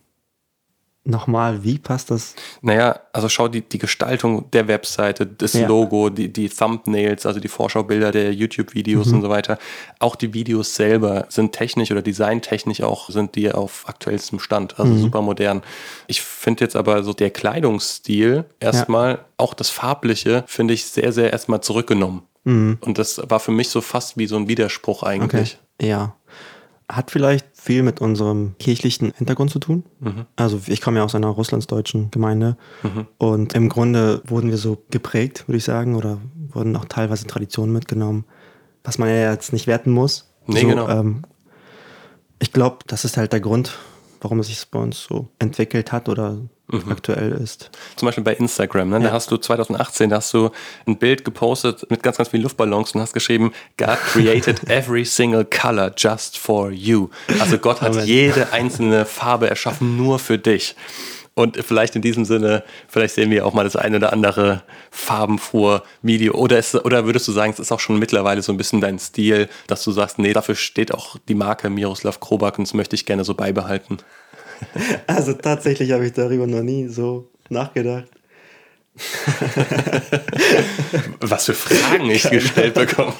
Nochmal, wie passt das? Naja, also schau die, die Gestaltung der Webseite, das ja. Logo, die, die Thumbnails, also die Vorschaubilder der YouTube-Videos mhm. und so weiter. Auch die Videos selber sind technisch oder designtechnisch auch, sind die auf aktuellstem Stand, also mhm. super modern. Ich finde jetzt aber so der Kleidungsstil erstmal, ja. auch das Farbliche, finde ich sehr, sehr erstmal zurückgenommen. Mhm. Und das war für mich so fast wie so ein Widerspruch eigentlich. Okay. Ja. Hat vielleicht viel mit unserem kirchlichen Hintergrund zu tun. Mhm. Also ich komme ja aus einer russlandsdeutschen Gemeinde mhm. und im Grunde wurden wir so geprägt, würde ich sagen, oder wurden auch teilweise Traditionen mitgenommen, was man ja jetzt nicht werten muss. Nee, so, genau. Ähm, ich glaube, das ist halt der Grund, warum es sich bei uns so entwickelt hat oder mhm. aktuell ist. Zum Beispiel bei Instagram, ne? Ja. da hast du 2018, da hast du ein Bild gepostet mit ganz, ganz vielen Luftballons und hast geschrieben, God created every single color just for you. Also Gott hat Amen. jede einzelne Farbe erschaffen nur für dich. Und vielleicht in diesem Sinne, vielleicht sehen wir auch mal das eine oder andere farbenfrohe Video. Oder, ist, oder würdest du sagen, es ist auch schon mittlerweile so ein bisschen dein Stil, dass du sagst, nee, dafür steht auch die Marke Miroslav Krobak und das möchte ich gerne so beibehalten? Also tatsächlich habe ich darüber noch nie so nachgedacht. Was für Fragen ich gestellt bekomme.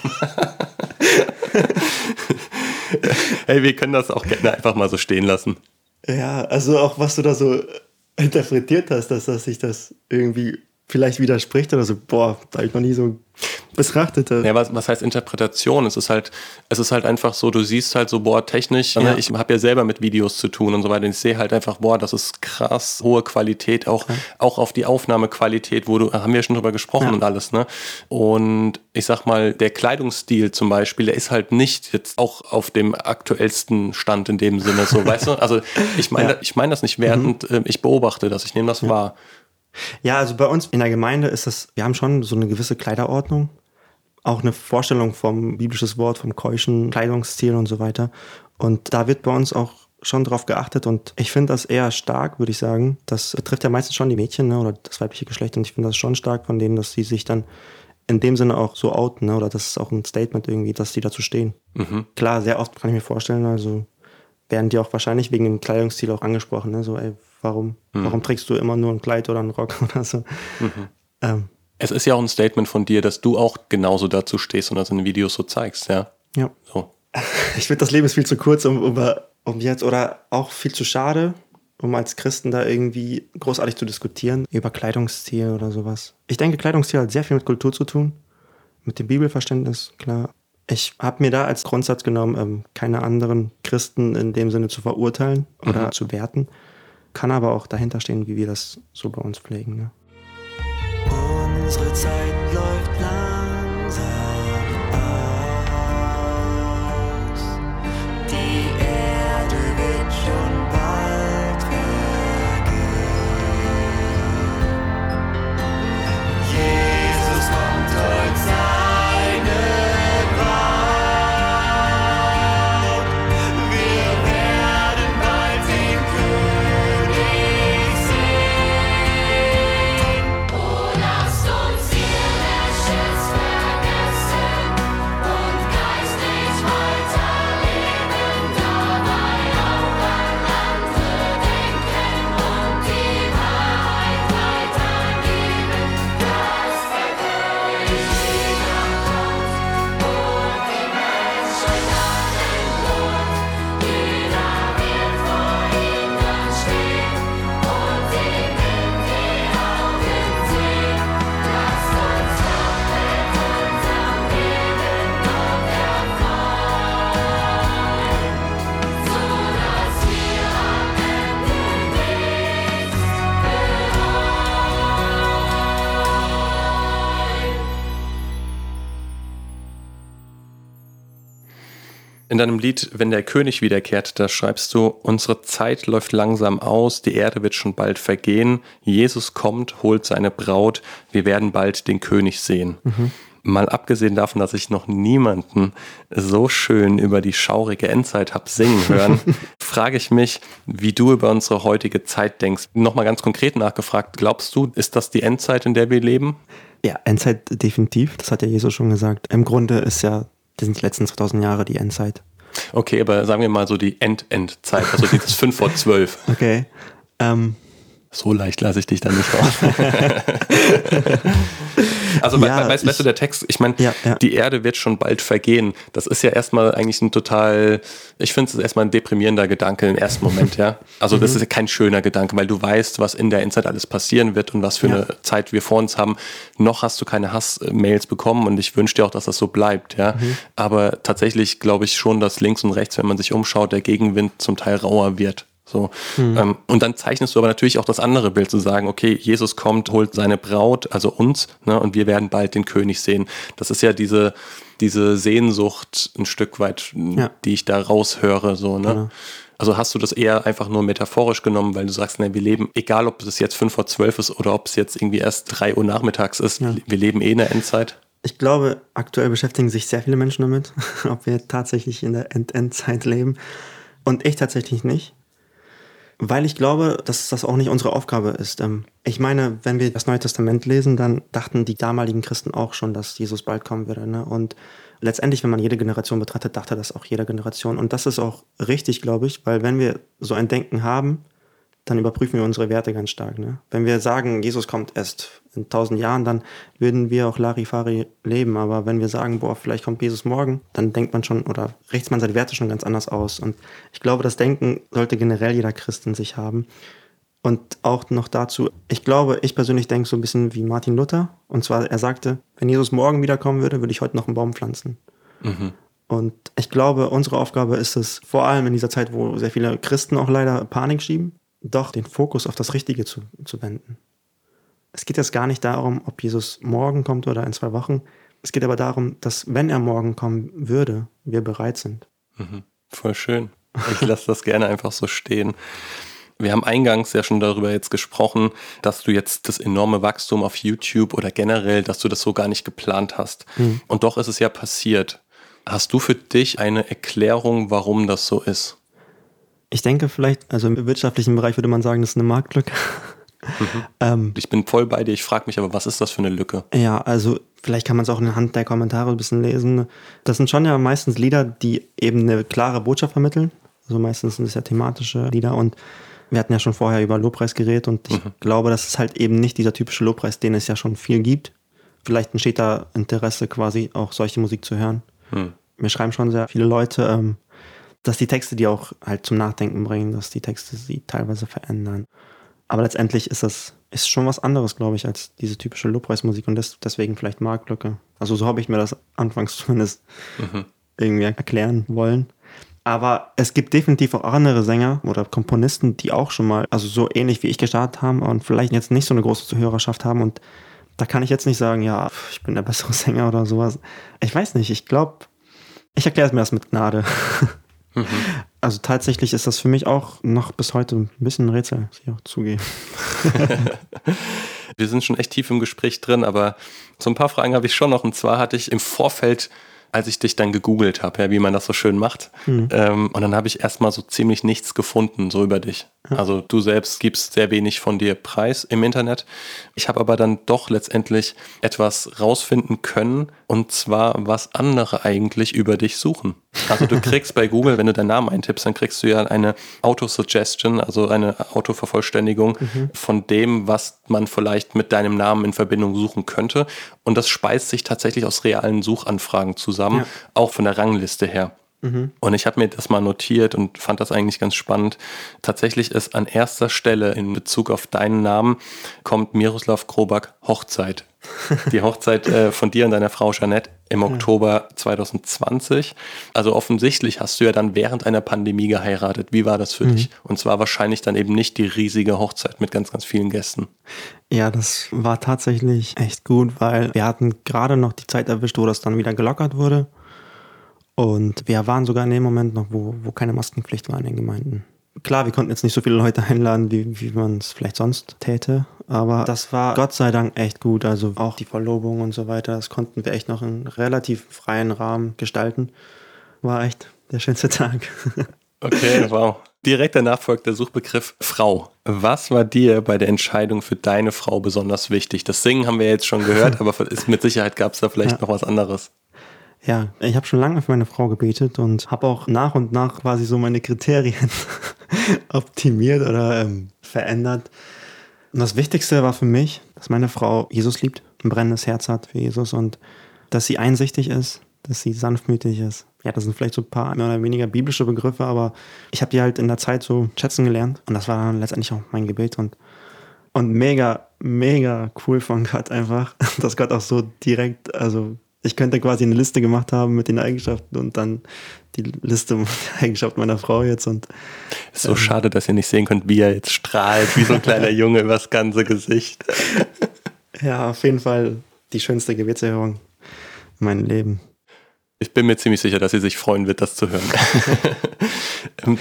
hey, wir können das auch gerne einfach mal so stehen lassen. Ja, also auch was du da so interpretiert hast, dass, dass sich das irgendwie vielleicht widerspricht oder so, boah, da habe ich noch nie so betrachtete. Ja, was, was heißt Interpretation? Es ist halt, es ist halt einfach so, du siehst halt so, boah, technisch, ne, ja. ich habe ja selber mit Videos zu tun und so weiter. Und ich sehe halt einfach, boah, das ist krass, hohe Qualität, auch, ja. auch auf die Aufnahmequalität, wo du, haben wir schon drüber gesprochen ja. und alles, ne? Und ich sag mal, der Kleidungsstil zum Beispiel, der ist halt nicht jetzt auch auf dem aktuellsten Stand in dem Sinne, so, weißt du? Also ich meine, ich meine das nicht wertend, mhm. ich beobachte das, ich nehme das wahr. Ja, also bei uns in der Gemeinde ist das, wir haben schon so eine gewisse Kleiderordnung, auch eine Vorstellung vom biblisches Wort, vom keuschen Kleidungsstil und so weiter. Und da wird bei uns auch schon drauf geachtet und ich finde das eher stark, würde ich sagen. Das betrifft ja meistens schon die Mädchen ne, oder das weibliche Geschlecht und ich finde das schon stark von denen, dass sie sich dann in dem Sinne auch so outen ne, oder das ist auch ein Statement irgendwie, dass die dazu stehen. Mhm. Klar, sehr oft kann ich mir vorstellen, also werden die auch wahrscheinlich wegen dem Kleidungsstil auch angesprochen, ne, so ey, warum, mhm. warum trägst du immer nur ein Kleid oder einen Rock oder so. Mhm. Ähm, es ist ja auch ein Statement von dir, dass du auch genauso dazu stehst und das in den Videos so zeigst, ja? Ja. So. Ich finde, das Leben ist viel zu kurz, um, um, um jetzt, oder auch viel zu schade, um als Christen da irgendwie großartig zu diskutieren über Kleidungsstil oder sowas. Ich denke, Kleidungsstil hat sehr viel mit Kultur zu tun, mit dem Bibelverständnis, klar. Ich habe mir da als Grundsatz genommen, ähm, keine anderen Christen in dem Sinne zu verurteilen oder mhm. zu werten, kann aber auch dahinter stehen, wie wir das so bei uns pflegen. Ne? Unsere Zeit deinem Lied Wenn der König wiederkehrt, da schreibst du, unsere Zeit läuft langsam aus, die Erde wird schon bald vergehen, Jesus kommt, holt seine Braut, wir werden bald den König sehen. Mhm. Mal abgesehen davon, dass ich noch niemanden so schön über die schaurige Endzeit habe singen hören, frage ich mich, wie du über unsere heutige Zeit denkst. Nochmal ganz konkret nachgefragt, glaubst du, ist das die Endzeit, in der wir leben? Ja, Endzeit definitiv, das hat ja Jesus schon gesagt. Im Grunde ist ja das sind die letzten 2000 Jahre die Endzeit. Okay, aber sagen wir mal so die End-End-Zeit, also dieses 5 vor 12. Okay. Ähm, so leicht lasse ich dich dann nicht raus. also ja, weißt, weißt, du, der Text, ich meine, ja, ja. die Erde wird schon bald vergehen. Das ist ja erstmal eigentlich ein total, ich finde es erstmal ein deprimierender Gedanke im ersten Moment, ja. Also mhm. das ist ja kein schöner Gedanke, weil du weißt, was in der Endzeit alles passieren wird und was für eine Zeit wir vor uns haben. Noch hast du keine Hassmails bekommen und ich wünsche dir auch, dass das so bleibt, ja. Mhm. Aber tatsächlich glaube ich schon, dass links und rechts, wenn man sich umschaut, der Gegenwind zum Teil rauer wird. So. Mhm. Ähm, und dann zeichnest du aber natürlich auch das andere Bild, zu sagen, okay, Jesus kommt, holt seine Braut, also uns, ne, und wir werden bald den König sehen. Das ist ja diese, diese Sehnsucht ein Stück weit, ja. die ich da raushöre, so, ne? Ja. Also hast du das eher einfach nur metaphorisch genommen, weil du sagst, ne, wir leben, egal ob es jetzt fünf vor zwölf ist oder ob es jetzt irgendwie erst drei Uhr nachmittags ist, ja. wir leben eh in der Endzeit? Ich glaube, aktuell beschäftigen sich sehr viele Menschen damit, ob wir tatsächlich in der End Endzeit leben. Und ich tatsächlich nicht. Weil ich glaube, dass das auch nicht unsere Aufgabe ist. Ähm, ich meine, wenn wir das Neue Testament lesen, dann dachten die damaligen Christen auch schon, dass Jesus bald kommen würde. Ne? Und letztendlich, wenn man jede Generation betrachtet, dachte das auch jede Generation. Und das ist auch richtig, glaube ich, weil wenn wir so ein Denken haben, dann überprüfen wir unsere Werte ganz stark. Ne? Wenn wir sagen, Jesus kommt erst in tausend Jahren, dann würden wir auch Larifari leben. Aber wenn wir sagen, boah, vielleicht kommt Jesus morgen, dann denkt man schon oder richtet man seine Werte schon ganz anders aus. Und ich glaube, das Denken sollte generell jeder Christ in sich haben. Und auch noch dazu, ich glaube, ich persönlich denke so ein bisschen wie Martin Luther. Und zwar, er sagte, wenn Jesus morgen wiederkommen würde, würde ich heute noch einen Baum pflanzen. Mhm. Und ich glaube, unsere Aufgabe ist es, vor allem in dieser Zeit, wo sehr viele Christen auch leider Panik schieben, doch den Fokus auf das Richtige zu, zu wenden. Es geht jetzt gar nicht darum, ob Jesus morgen kommt oder in zwei Wochen. Es geht aber darum, dass wenn er morgen kommen würde, wir bereit sind. Mhm. Voll schön. Ich lasse das gerne einfach so stehen. Wir haben eingangs ja schon darüber jetzt gesprochen, dass du jetzt das enorme Wachstum auf YouTube oder generell, dass du das so gar nicht geplant hast. Mhm. Und doch ist es ja passiert. Hast du für dich eine Erklärung, warum das so ist? Ich denke vielleicht, also im wirtschaftlichen Bereich würde man sagen, das ist eine Marktlücke. Mhm. Ähm, ich bin voll bei dir. Ich frage mich aber, was ist das für eine Lücke? Ja, also vielleicht kann man es auch anhand der Kommentare ein bisschen lesen. Das sind schon ja meistens Lieder, die eben eine klare Botschaft vermitteln. Also meistens sind es ja thematische Lieder und wir hatten ja schon vorher über Lobpreis geredet und ich mhm. glaube, das ist halt eben nicht dieser typische Lobpreis, den es ja schon viel gibt. Vielleicht entsteht da Interesse quasi auch solche Musik zu hören. Mhm. Mir schreiben schon sehr viele Leute, ähm, dass die Texte die auch halt zum Nachdenken bringen, dass die Texte sie teilweise verändern. Aber letztendlich ist das ist schon was anderes, glaube ich, als diese typische Lobpreismusik und das, deswegen vielleicht Marktlücke. Also so habe ich mir das anfangs zumindest mhm. irgendwie erklären wollen. Aber es gibt definitiv auch andere Sänger oder Komponisten, die auch schon mal, also so ähnlich wie ich gestartet haben und vielleicht jetzt nicht so eine große Zuhörerschaft haben. Und da kann ich jetzt nicht sagen, ja, ich bin der bessere Sänger oder sowas. Ich weiß nicht, ich glaube, ich erkläre es mir das mit Gnade. Mhm. Also tatsächlich ist das für mich auch noch bis heute ein bisschen ein Rätsel, muss ich auch zugeben. Wir sind schon echt tief im Gespräch drin, aber so ein paar Fragen habe ich schon noch. Und zwar hatte ich im Vorfeld als ich dich dann gegoogelt habe, ja, wie man das so schön macht. Mhm. Ähm, und dann habe ich erstmal so ziemlich nichts gefunden, so über dich. Also du selbst gibst sehr wenig von dir preis im Internet. Ich habe aber dann doch letztendlich etwas rausfinden können, und zwar, was andere eigentlich über dich suchen. Also du kriegst bei Google, wenn du deinen Namen eintippst, dann kriegst du ja eine Autosuggestion, also eine Autovervollständigung mhm. von dem, was man vielleicht mit deinem Namen in Verbindung suchen könnte. Und das speist sich tatsächlich aus realen Suchanfragen zusammen, ja. auch von der Rangliste her. Mhm. Und ich habe mir das mal notiert und fand das eigentlich ganz spannend. Tatsächlich ist an erster Stelle in Bezug auf deinen Namen kommt Miroslav Krobak Hochzeit. Die Hochzeit äh, von dir und deiner Frau Jeanette im Oktober 2020. Also offensichtlich hast du ja dann während einer Pandemie geheiratet. Wie war das für mhm. dich? Und zwar wahrscheinlich dann eben nicht die riesige Hochzeit mit ganz, ganz vielen Gästen. Ja, das war tatsächlich echt gut, weil wir hatten gerade noch die Zeit erwischt, wo das dann wieder gelockert wurde. Und wir waren sogar in dem Moment noch, wo, wo keine Maskenpflicht war in den Gemeinden. Klar, wir konnten jetzt nicht so viele Leute einladen, wie, wie man es vielleicht sonst täte, aber das war Gott sei Dank echt gut. Also auch die Verlobung und so weiter, das konnten wir echt noch in relativ freien Rahmen gestalten. War echt der schönste Tag. Okay, wow. Direkt danach folgt der Suchbegriff Frau. Was war dir bei der Entscheidung für deine Frau besonders wichtig? Das Singen haben wir jetzt schon gehört, aber mit Sicherheit gab es da vielleicht ja. noch was anderes. Ja, ich habe schon lange für meine Frau gebetet und habe auch nach und nach quasi so meine Kriterien optimiert oder ähm, verändert. Und das Wichtigste war für mich, dass meine Frau Jesus liebt, ein brennendes Herz hat für Jesus und dass sie einsichtig ist, dass sie sanftmütig ist. Ja, das sind vielleicht so ein paar mehr oder weniger biblische Begriffe, aber ich habe die halt in der Zeit so schätzen gelernt und das war dann letztendlich auch mein Gebet und und mega, mega cool von Gott einfach, dass Gott auch so direkt, also ich könnte quasi eine Liste gemacht haben mit den Eigenschaften und dann die Liste mit den Eigenschaften meiner Frau jetzt und. Ist so ähm, schade, dass ihr nicht sehen könnt, wie er jetzt strahlt, wie so ein kleiner Junge übers ganze Gesicht. ja, auf jeden Fall die schönste Gebetserhörung in meinem Leben. Ich bin mir ziemlich sicher, dass sie sich freuen wird, das zu hören.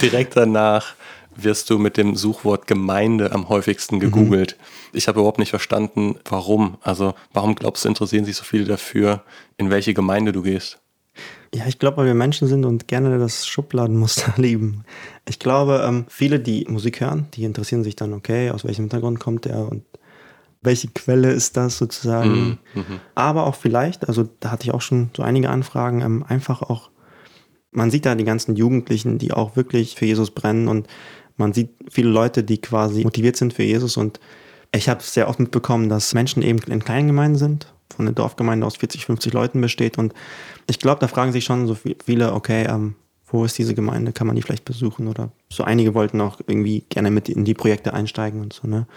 Direkt danach wirst du mit dem Suchwort Gemeinde am häufigsten mhm. gegoogelt. Mhm. Ich habe überhaupt nicht verstanden, warum. Also warum glaubst du, interessieren sich so viele dafür, in welche Gemeinde du gehst? Ja, ich glaube, weil wir Menschen sind und gerne das Schubladenmuster lieben. Ich glaube, ähm, viele, die Musik hören, die interessieren sich dann, okay, aus welchem Hintergrund kommt der und welche Quelle ist das sozusagen. Mhm. mhm. Aber auch vielleicht, also da hatte ich auch schon so einige Anfragen, ähm, einfach auch, man sieht da die ganzen Jugendlichen, die auch wirklich für Jesus brennen und man sieht viele Leute, die quasi motiviert sind für Jesus. Und ich habe sehr oft mitbekommen, dass Menschen eben in kleinen Gemeinden sind, von einer Dorfgemeinde aus 40, 50 Leuten besteht. Und ich glaube, da fragen sich schon so viele, okay, ähm, wo ist diese Gemeinde, kann man die vielleicht besuchen? Oder so einige wollten auch irgendwie gerne mit in die Projekte einsteigen und so, ne?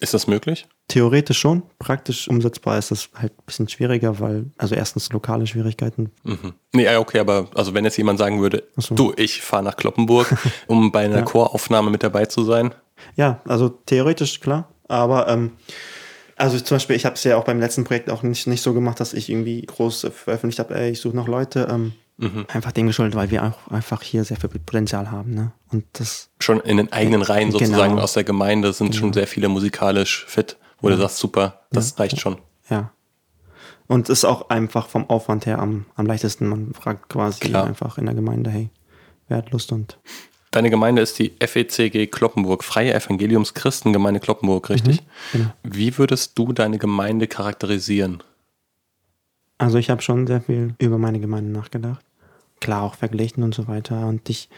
Ist das möglich? Theoretisch schon, praktisch umsetzbar ist das halt ein bisschen schwieriger, weil, also erstens lokale Schwierigkeiten. Mhm. Nee, ja, okay, aber also wenn jetzt jemand sagen würde, so. du, ich fahre nach Kloppenburg, um bei einer Ja. Choraufnahme mit dabei zu sein. Ja, also theoretisch klar, aber ähm, also zum Beispiel, ich habe es ja auch beim letzten Projekt auch nicht, nicht so gemacht, dass ich irgendwie groß veröffentlicht habe, ey, ich suche noch Leute. Ähm, Einfach dem geschuldet, weil wir auch einfach hier sehr viel Potenzial haben. Ne? Und das, Schon in den eigenen Reihen sozusagen Genau. aus der Gemeinde sind schon sehr viele musikalisch fit, wo du sagst, super, das reicht schon. ja. Und ist auch einfach vom Aufwand her am, am leichtesten. Man fragt quasi Klar. einfach in der Gemeinde, hey, wer hat Lust und Deine Gemeinde ist die FECG Kloppenburg, Freie Evangeliums Christengemeinde Kloppenburg, richtig? genau. Wie würdest du deine Gemeinde charakterisieren? Also ich habe schon sehr viel über meine Gemeinde nachgedacht. Klar, auch verglichen und so weiter. Und ich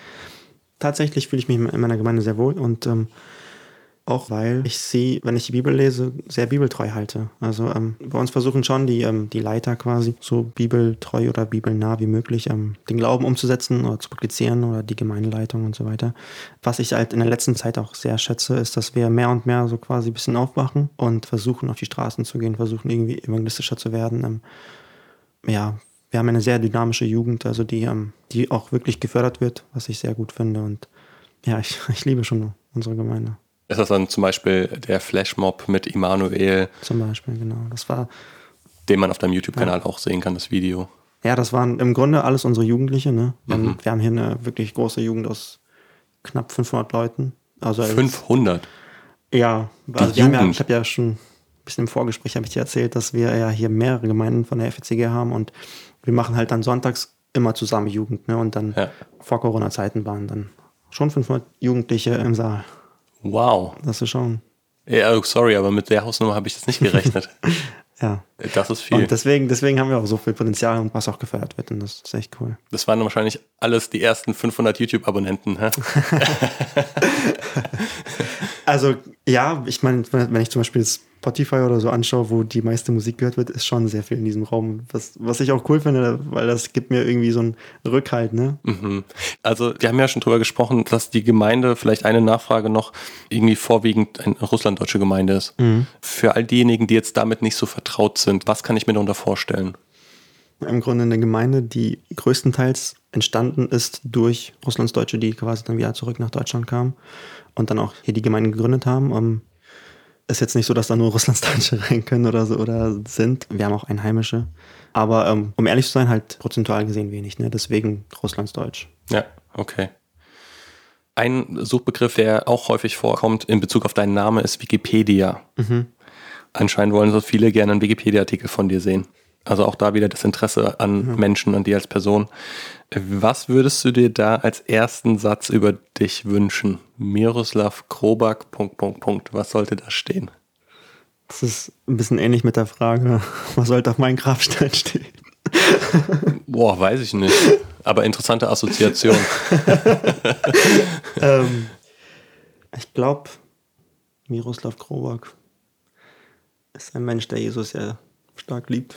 tatsächlich fühle ich mich in meiner Gemeinde sehr wohl und ähm, auch weil ich sie, wenn ich die Bibel lese, sehr bibeltreu halte. Also ähm, bei uns versuchen schon die, ähm, die Leiter quasi so bibeltreu oder bibelnah wie möglich ähm, den Glauben umzusetzen oder zu praktizieren oder die Gemeindeleitung und so weiter. Was ich halt in der letzten Zeit auch sehr schätze, ist, dass wir mehr und mehr so quasi ein bisschen aufwachen und versuchen auf die Straßen zu gehen, versuchen irgendwie evangelistischer zu werden. Ja, wir haben eine sehr dynamische Jugend, also die, ähm, die auch wirklich gefördert wird, was ich sehr gut finde. Und ja, ich, ich liebe schon unsere Gemeinde. Ist das dann zum Beispiel der Flashmob mit Immanuel, Zum Beispiel, genau. Das war, den man auf deinem YouTube-Kanal auch sehen kann, das Video? ja, das waren im Grunde alles unsere Jugendliche. Ne? Wir, haben, wir haben hier eine wirklich große Jugend aus knapp 500 Leuten. Also als- 500. Ja, also wir haben ja, ich habe ja schon bisschen im Vorgespräch habe ich dir erzählt, dass wir ja hier mehrere Gemeinden von der FECG haben und wir machen halt dann sonntags immer zusammen Jugend, ne? Und dann Ja. vor Corona-Zeiten waren dann schon 500 Jugendliche im Saal. Wow. Das ist schon, Ja, oh, sorry, aber mit der Hausnummer habe ich jetzt nicht gerechnet. ja. das ist viel. Und deswegen, deswegen haben wir auch so viel Potenzial und was auch gefördert wird und das ist echt cool. Das waren wahrscheinlich alles die ersten 500 YouTube-Abonnenten. Also ja, ich meine, wenn ich zum Beispiel Spotify oder so anschaue, wo die meiste Musik gehört wird, ist schon sehr viel in diesem Raum. Was, was ich auch cool finde, weil das gibt mir irgendwie so einen Rückhalt, ne? Mhm. Also wir haben ja schon drüber gesprochen, dass die Gemeinde, vielleicht eine Nachfrage noch, irgendwie vorwiegend eine russlanddeutsche Gemeinde ist. Für all diejenigen, die jetzt damit nicht so vertraut sind, was kann ich mir darunter vorstellen? im Grunde eine Gemeinde, die größtenteils entstanden ist durch Russlandsdeutsche, die quasi dann wieder zurück nach Deutschland kamen und dann auch hier die Gemeinde gegründet haben. Um, ist jetzt nicht so, dass da nur Russlandsdeutsche rein können oder so oder sind. Wir haben auch Einheimische. Aber ähm, um ehrlich zu sein, halt prozentual gesehen wenig, ne? Deswegen Russlandsdeutsch. Ja, okay. Ein Suchbegriff, der auch häufig vorkommt in Bezug auf deinen Namen, ist Wikipedia. Anscheinend wollen so viele gerne einen Wikipedia-Artikel von dir sehen. Also auch da wieder das Interesse an Menschen, an dir als Person. Was würdest du dir da als ersten Satz über dich wünschen? Miroslav Krobak, Punkt, Punkt, Punkt. Was sollte da stehen? Das ist ein bisschen ähnlich mit der Frage, was sollte auf meinem Grabstein stehen? Boah, weiß ich nicht. Aber interessante Assoziation. ähm, ich glaube, Miroslav Krobak ist ein Mensch, der Jesus sehr stark liebt.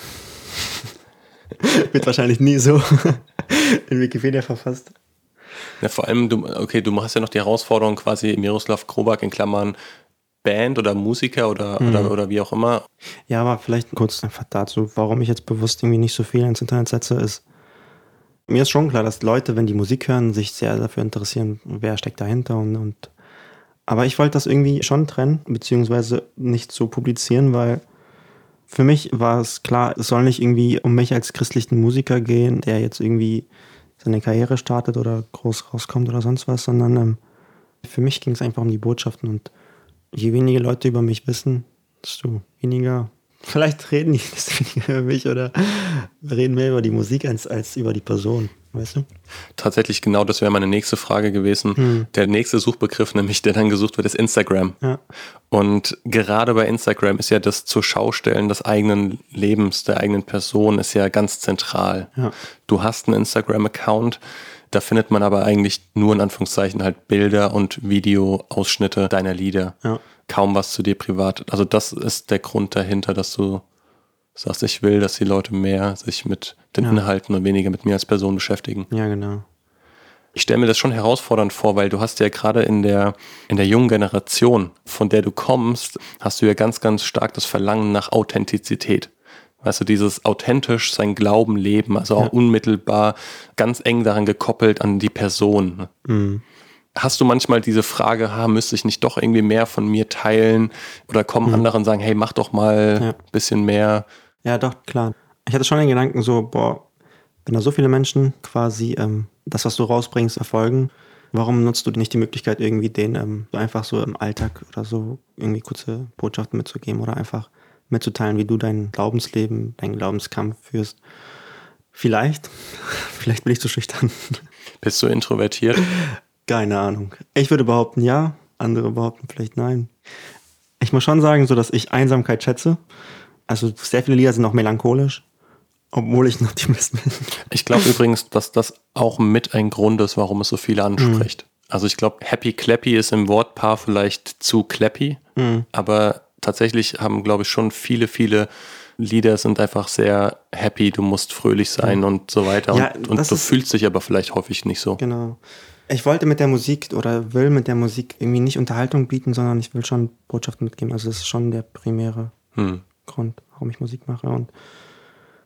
Wird wahrscheinlich nie so in Wikipedia verfasst. Ja, vor allem, du, okay, du hast ja noch die Herausforderung quasi Miroslav Krobak in Klammern Band oder Musiker oder, oder, oder wie auch immer. Ja, aber vielleicht kurz einfach dazu, warum ich jetzt bewusst irgendwie nicht so viel ins Internet setze, ist, mir ist schon klar, dass Leute, wenn die Musik hören, sich sehr dafür interessieren, wer steckt dahinter und, und aber ich wollte das irgendwie schon trennen, beziehungsweise nicht so publizieren, weil für mich war es klar, es soll nicht irgendwie um mich als christlichen Musiker gehen, der jetzt irgendwie seine Karriere startet oder groß rauskommt oder sonst was, sondern ähm, für mich ging es einfach um die Botschaften und je weniger Leute über mich wissen, desto weniger. Vielleicht reden die desto weniger über mich oder reden mehr über die Musik als, als über die Person, weißt du? Tatsächlich genau, das wäre meine nächste Frage gewesen. Der nächste Suchbegriff, nämlich der dann gesucht wird, ist Instagram. Ja. Und gerade bei Instagram ist ja das zur Schaustellen des eigenen Lebens, der eigenen Person, ist ja ganz zentral. Ja. Du hast einen Instagram-Account, da findet man aber eigentlich nur in Anführungszeichen halt Bilder und Videoausschnitte deiner Lieder. Ja. Kaum was zu dir privat. Also das ist der Grund dahinter, dass du sagst, ich will, dass die Leute mehr sich mit den Inhalten und weniger mit mir als Person beschäftigen. Ja, genau. Ich stelle mir das schon herausfordernd vor, weil du hast ja gerade in der, in der jungen Generation, von der du kommst, hast du ja ganz, ganz stark das Verlangen nach Authentizität. Weißt du, dieses authentisch sein Glauben leben, also auch ja. unmittelbar ganz eng daran gekoppelt an die Person. Mhm. Hast du manchmal diese Frage, ha, müsste ich nicht doch irgendwie mehr von mir teilen? Oder kommen mhm. andere und sagen, hey, mach doch mal ein ja. bisschen mehr? Ja, doch, klar. Ich hatte schon den Gedanken so, boah, wenn da so viele Menschen quasi ähm, das, was du rausbringst, erfolgen, warum nutzt du nicht die Möglichkeit, irgendwie den ähm, einfach so im Alltag oder so irgendwie kurze Botschaften mitzugeben oder einfach mitzuteilen, wie du dein Glaubensleben, deinen Glaubenskampf führst? Vielleicht, vielleicht bin ich zu schüchtern. Bist du introvertiert? Keine Ahnung. Ich würde behaupten ja, andere behaupten vielleicht nein. Ich muss schon sagen, so dass ich Einsamkeit schätze. Also sehr viele Lieder sind auch melancholisch, obwohl ich ein Optimist bin. Ich glaube übrigens, dass das auch mit ein Grund ist, warum es so viele anspricht. Mhm. Also ich glaube, Happy Clappy ist im Wortpaar vielleicht zu clappy, mhm. aber tatsächlich haben, glaube ich, schon viele, viele Lieder sind einfach sehr happy, du musst fröhlich sein mhm. und so weiter. Ja, und, und du fühlst dich aber vielleicht häufig nicht so. Genau ich wollte mit der Musik oder will mit der Musik irgendwie nicht Unterhaltung bieten, sondern ich will schon Botschaften mitgeben. Also das ist schon der primäre hm. Grund, warum ich Musik mache. Und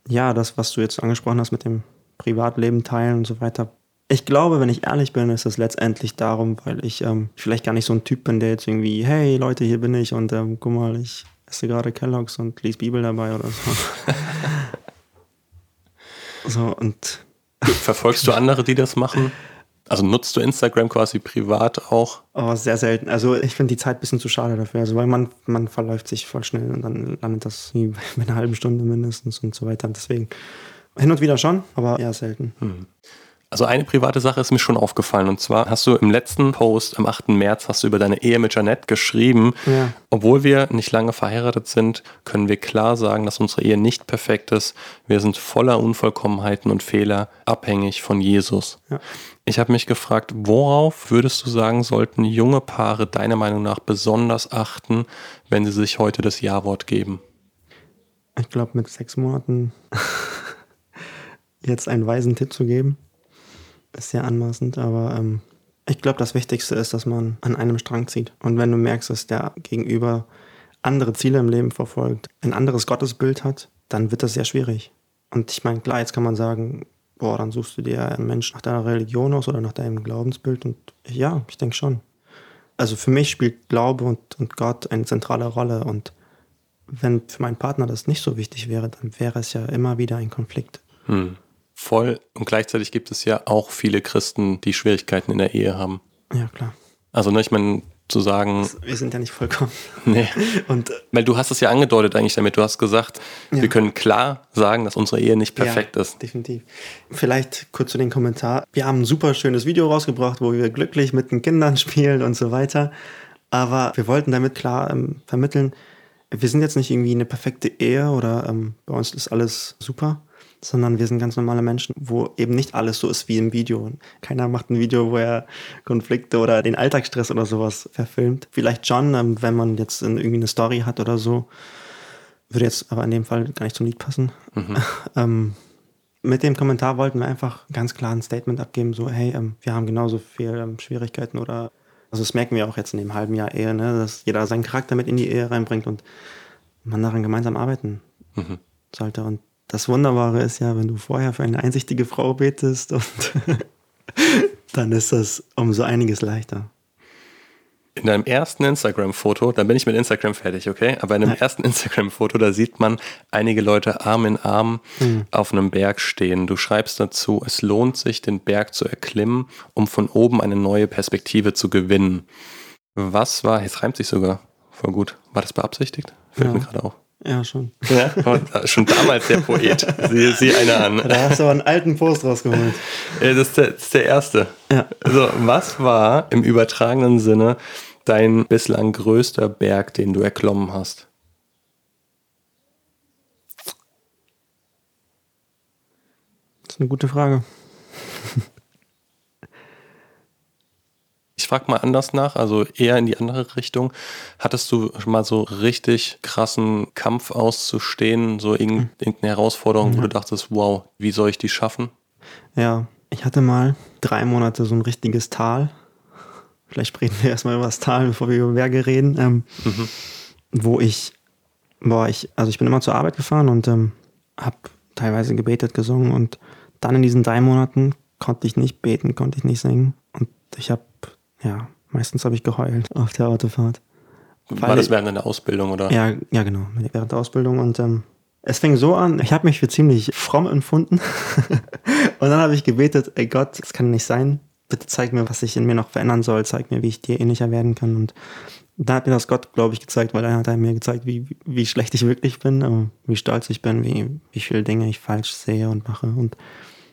ja, das, was du jetzt angesprochen hast mit dem Privatleben teilen und so weiter. Ich glaube, wenn ich ehrlich bin, ist es letztendlich darum, weil ich ähm, vielleicht gar nicht so ein Typ bin, der jetzt irgendwie, hey Leute, hier bin ich und ähm, guck mal, ich esse gerade Kelloggs und lese Bibel dabei oder so. so und Verfolgst du andere, die das machen? Also nutzt du Instagram quasi privat auch? Oh, sehr selten. Also ich finde die Zeit ein bisschen zu schade dafür. Also weil man, man verläuft sich voll schnell und dann landet das bei einer halben Stunde mindestens und so weiter. Deswegen hin und wieder schon, aber eher selten. Hm. Also eine private Sache ist mir schon aufgefallen und zwar hast du im letzten Post am 8. März hast du über deine Ehe mit Janette geschrieben. Ja. Obwohl wir nicht lange verheiratet sind, können wir klar sagen, dass unsere Ehe nicht perfekt ist. Wir sind voller Unvollkommenheiten und Fehler, abhängig von Jesus. Ja. Ich habe mich gefragt, worauf würdest du sagen, sollten junge Paare deiner Meinung nach besonders achten, wenn sie sich heute das Ja-Wort geben? Ich glaube, mit sechs Monaten jetzt einen weisen Tipp zu geben, ist sehr anmaßend, aber ähm, ich glaube, das Wichtigste ist, dass man an einem Strang zieht. Und wenn du merkst, dass der Gegenüber andere Ziele im Leben verfolgt, ein anderes Gottesbild hat, dann wird das sehr schwierig. Und ich meine, klar, jetzt kann man sagen, boah, dann suchst du dir einen Menschen nach deiner Religion aus oder nach deinem Glaubensbild. Und ja, ich denke schon. Also für mich spielt Glaube und, und Gott eine zentrale Rolle. Und wenn für meinen Partner das nicht so wichtig wäre, dann wäre es ja immer wieder ein Konflikt. Hm. Voll. Und gleichzeitig gibt es ja auch viele Christen, die Schwierigkeiten in der Ehe haben. Ja, klar. Also, ne, ich meine, zu sagen. Wir sind ja nicht vollkommen. Nee. Und, Weil du hast es ja angedeutet eigentlich damit. Du hast gesagt, ja. wir können klar sagen, dass unsere Ehe nicht perfekt ja, ist. Definitiv. Vielleicht kurz zu den Kommentar. Wir haben ein super schönes Video rausgebracht, wo wir glücklich mit den Kindern spielen und so weiter. Aber wir wollten damit klar ähm, vermitteln, wir sind jetzt nicht irgendwie eine perfekte Ehe oder ähm, bei uns ist alles super sondern wir sind ganz normale Menschen, wo eben nicht alles so ist wie im Video. Keiner macht ein Video, wo er Konflikte oder den Alltagsstress oder sowas verfilmt. Vielleicht schon, ähm, wenn man jetzt irgendwie eine Story hat oder so. Würde jetzt aber in dem Fall gar nicht zum Lied passen. Mhm. ähm, mit dem Kommentar wollten wir einfach ganz klar ein Statement abgeben, so hey, ähm, wir haben genauso viel ähm, Schwierigkeiten oder also das merken wir auch jetzt in dem halben Jahr Ehe, ne, dass jeder seinen Charakter mit in die Ehe reinbringt und man daran gemeinsam arbeiten mhm. sollte. Und das Wunderbare ist ja, wenn du vorher für eine einsichtige Frau betest und dann ist das umso einiges leichter. In deinem ersten Instagram-Foto, dann bin ich mit Instagram fertig, okay? Aber in dem ja. ersten Instagram-Foto, da sieht man einige Leute Arm in Arm mhm. auf einem Berg stehen. Du schreibst dazu, es lohnt sich, den Berg zu erklimmen, um von oben eine neue Perspektive zu gewinnen. Was war, jetzt reimt sich sogar voll gut. War das beabsichtigt? Fällt ja. mir gerade auf. Ja, schon. Ja, schon damals der Poet. Sieh, sieh einer an. Da hast du aber einen alten Post rausgeholt. Das ist der, das ist der erste. Ja. Also, was war im übertragenen Sinne dein bislang größter Berg, den du erklommen hast? Das ist eine gute Frage. Ich frage mal anders nach, also eher in die andere Richtung. Hattest du mal so richtig krassen Kampf auszustehen, so hm. irgendeine Herausforderung, wo du dachtest, wow, wie soll ich die schaffen? Ja, Ich hatte mal drei Monate so ein richtiges Tal. Vielleicht sprechen wir erstmal über das Tal, bevor wir über Berge reden. Ähm, mhm. Wo ich, boah, ich, also ich bin immer zur Arbeit gefahren und ähm, habe teilweise gebetet, gesungen und dann in diesen drei Monaten konnte ich nicht beten, konnte ich nicht singen und ich habe, ja, meistens habe ich geheult auf der Autofahrt. War das während deiner Ausbildung oder? Ja, ja genau, während der Ausbildung und ähm, es fing so an, ich habe mich für ziemlich fromm empfunden und dann habe ich gebetet, ey Gott, das kann nicht sein, bitte zeig mir, was ich in mir noch verändern soll, zeig mir, wie ich dir ähnlicher werden kann und da hat mir das Gott, glaube ich, gezeigt, weil er hat mir gezeigt, wie, wie schlecht ich wirklich bin, äh, wie stolz ich bin, wie, wie viele Dinge ich falsch sehe und mache. Und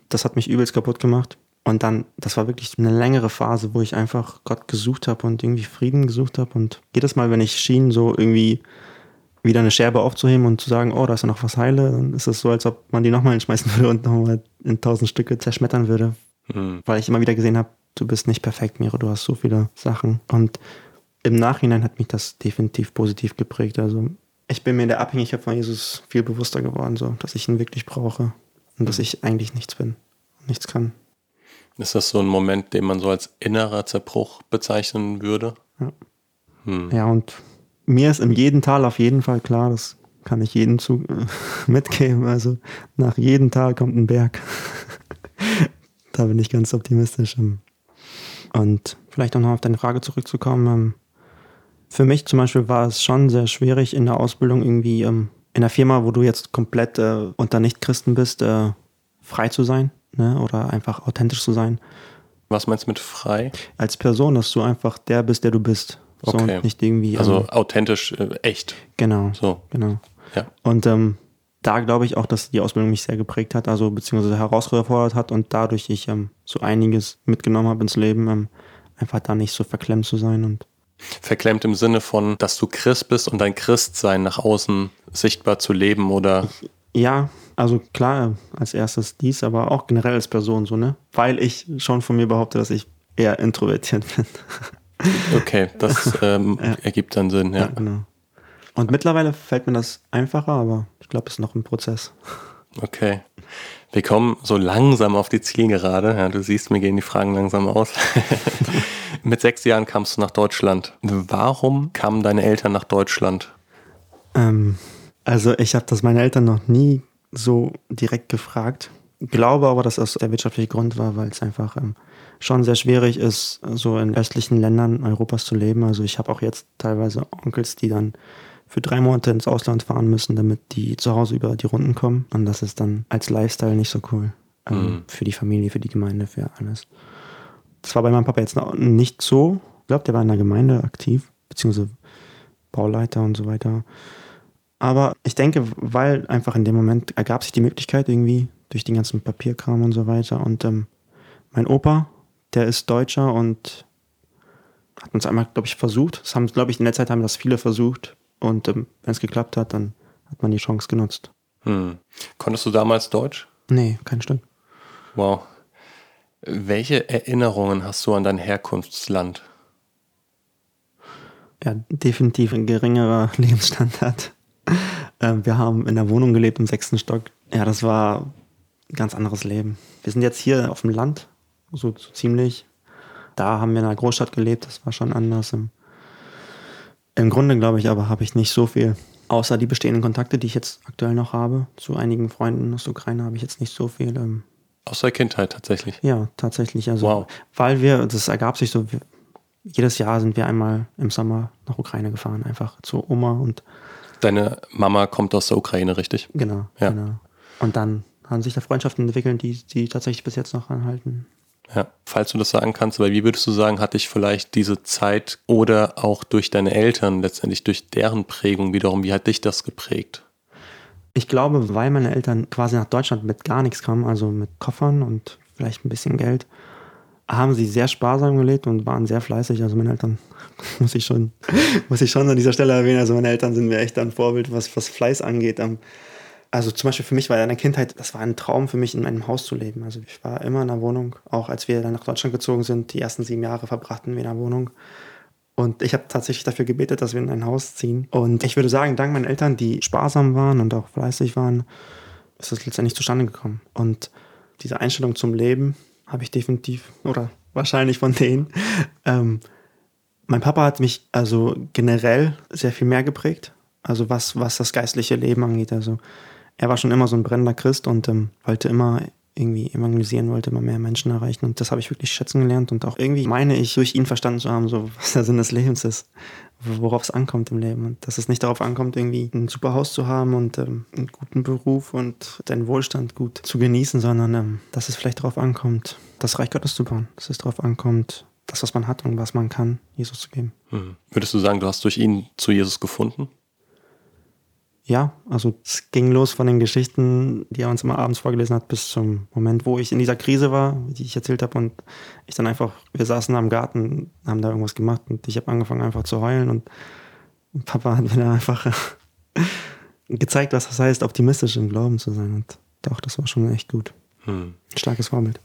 das hat mich übelst kaputt gemacht. Und dann, das war wirklich eine längere Phase, wo ich einfach Gott gesucht habe und irgendwie Frieden gesucht habe. Und jedes Mal, wenn ich schien, so irgendwie wieder eine Scherbe aufzuheben und zu sagen, oh, da ist ja noch was heile, dann ist es so, als ob man die nochmal hinschmeißen würde und nochmal in tausend Stücke zerschmettern würde. Mhm. Weil ich immer wieder gesehen habe, du bist nicht perfekt, Miro, du hast so viele Sachen. Und im Nachhinein hat mich das definitiv positiv geprägt. Also ich bin mir in der Abhängigkeit von Jesus viel bewusster geworden, so, dass ich ihn wirklich brauche und dass ich eigentlich nichts bin, nichts kann. Ist das so ein Moment, den man so als innerer Zerbruch bezeichnen würde? Ja. Hm. Ja, und mir ist in jedem Tal auf jeden Fall klar, das kann ich jedem zu, äh, mitgeben. Also nach jedem Tal kommt ein Berg. da bin ich ganz optimistisch. Und vielleicht auch noch auf deine Frage zurückzukommen. Ähm, für mich zum Beispiel war es schon sehr schwierig in der Ausbildung irgendwie ähm, in der Firma, wo du jetzt komplett äh, unter Nicht-Christen bist, äh, frei zu sein ne? oder einfach authentisch zu sein. Was meinst du mit frei? Als Person, dass du einfach der bist, der du bist. So okay. und nicht irgendwie. Also ähm, authentisch, äh, echt. Genau. So. Genau. Ja. Und ähm, da glaube ich auch, dass die Ausbildung mich sehr geprägt hat, also beziehungsweise herausgefordert hat und dadurch ich ähm, so einiges mitgenommen habe ins Leben, ähm, einfach da nicht so verklemmt zu sein und Verklemmt im Sinne von, dass du Christ bist und dein Christsein nach außen sichtbar zu leben oder? Ja, also klar, als erstes dies, aber auch generell als Person so, ne? Weil ich schon von mir behaupte, dass ich eher introvertiert bin. Okay, das ähm, ja. ergibt dann Sinn, ja. ja. genau. Und mittlerweile fällt mir das einfacher, aber ich glaube, es ist noch ein Prozess. Okay. Wir kommen so langsam auf die Zielgerade. Ja, du siehst, mir gehen die Fragen langsam aus. Mit sechs Jahren kamst du nach Deutschland. Warum kamen deine Eltern nach Deutschland? Ähm, also ich habe das meine Eltern noch nie so direkt gefragt. Glaube aber, dass das der wirtschaftliche Grund war, weil es einfach ähm, schon sehr schwierig ist, so in östlichen Ländern Europas zu leben. Also ich habe auch jetzt teilweise Onkels, die dann für drei Monate ins Ausland fahren müssen, damit die zu Hause über die Runden kommen. Und das ist dann als Lifestyle nicht so cool. Ähm, mhm. Für die Familie, für die Gemeinde, für alles. Das war bei meinem Papa jetzt nicht so. Ich glaube, der war in der Gemeinde aktiv, beziehungsweise Bauleiter und so weiter. Aber ich denke, weil einfach in dem Moment ergab sich die Möglichkeit irgendwie durch den ganzen Papierkram und so weiter. Und ähm, mein Opa, der ist Deutscher und hat uns einmal, glaube ich, versucht. Das haben, glaube ich, in der Zeit haben das viele versucht. Und ähm, wenn es geklappt hat, dann hat man die Chance genutzt. Hm. Konntest du damals Deutsch? Nee, kein Stück. Wow. Welche Erinnerungen hast du an dein Herkunftsland? Ja, definitiv ein geringerer Lebensstandard. Ähm, wir haben in der Wohnung gelebt im sechsten Stock. Ja, das war ein ganz anderes Leben. Wir sind jetzt hier auf dem Land, so, so ziemlich. Da haben wir in einer Großstadt gelebt, das war schon anders. Im, im Grunde, glaube ich, aber habe ich nicht so viel. Außer die bestehenden Kontakte, die ich jetzt aktuell noch habe. Zu einigen Freunden aus der Ukraine habe ich jetzt nicht so viel. Ähm, aus der Kindheit tatsächlich. Ja, tatsächlich. Also, wow. weil wir, das ergab sich so, wir, jedes Jahr sind wir einmal im Sommer nach Ukraine gefahren, einfach zu Oma und. Deine Mama kommt aus der Ukraine, richtig? Genau, ja. genau. Und dann haben sich da Freundschaften entwickelt, die, die tatsächlich bis jetzt noch anhalten. Ja, falls du das sagen kannst, aber wie würdest du sagen, hat dich vielleicht diese Zeit oder auch durch deine Eltern, letztendlich durch deren Prägung wiederum, wie hat dich das geprägt? Ich glaube, weil meine Eltern quasi nach Deutschland mit gar nichts kamen, also mit Koffern und vielleicht ein bisschen Geld, haben sie sehr sparsam gelebt und waren sehr fleißig. Also meine Eltern, muss ich schon, muss ich schon an dieser Stelle erwähnen, also meine Eltern sind mir echt ein Vorbild, was, was Fleiß angeht. Also zum Beispiel für mich war in der Kindheit, das war ein Traum für mich, in einem Haus zu leben. Also ich war immer in einer Wohnung, auch als wir dann nach Deutschland gezogen sind, die ersten sieben Jahre verbrachten wir in einer Wohnung. Und ich habe tatsächlich dafür gebetet, dass wir in ein Haus ziehen. Und ich würde sagen, dank meinen Eltern, die sparsam waren und auch fleißig waren, ist das letztendlich zustande gekommen. Und diese Einstellung zum Leben habe ich definitiv, oder wahrscheinlich von denen. Ähm, mein Papa hat mich also generell sehr viel mehr geprägt, also was, was das geistliche Leben angeht. Also er war schon immer so ein brennender Christ und ähm, wollte immer irgendwie evangelisieren, wollte immer mehr Menschen erreichen. Und das habe ich wirklich schätzen gelernt und auch irgendwie meine ich, durch ihn verstanden zu haben, so was der Sinn des Lebens ist, worauf es ankommt im Leben. Und dass es nicht darauf ankommt, irgendwie ein super Haus zu haben und ähm, einen guten Beruf und deinen Wohlstand gut zu genießen, sondern ähm, dass es vielleicht darauf ankommt, das Reich Gottes zu bauen. Dass es darauf ankommt, das, was man hat und was man kann, Jesus zu geben. Hm. Würdest du sagen, du hast durch ihn zu Jesus gefunden? Ja, also es ging los von den Geschichten, die er uns immer abends vorgelesen hat, bis zum Moment, wo ich in dieser Krise war, die ich erzählt habe und ich dann einfach, wir saßen am Garten, haben da irgendwas gemacht und ich habe angefangen einfach zu heulen und Papa hat mir dann einfach gezeigt, was das heißt, optimistisch im Glauben zu sein und doch, das war schon echt gut. Hm. Starkes Vorbild.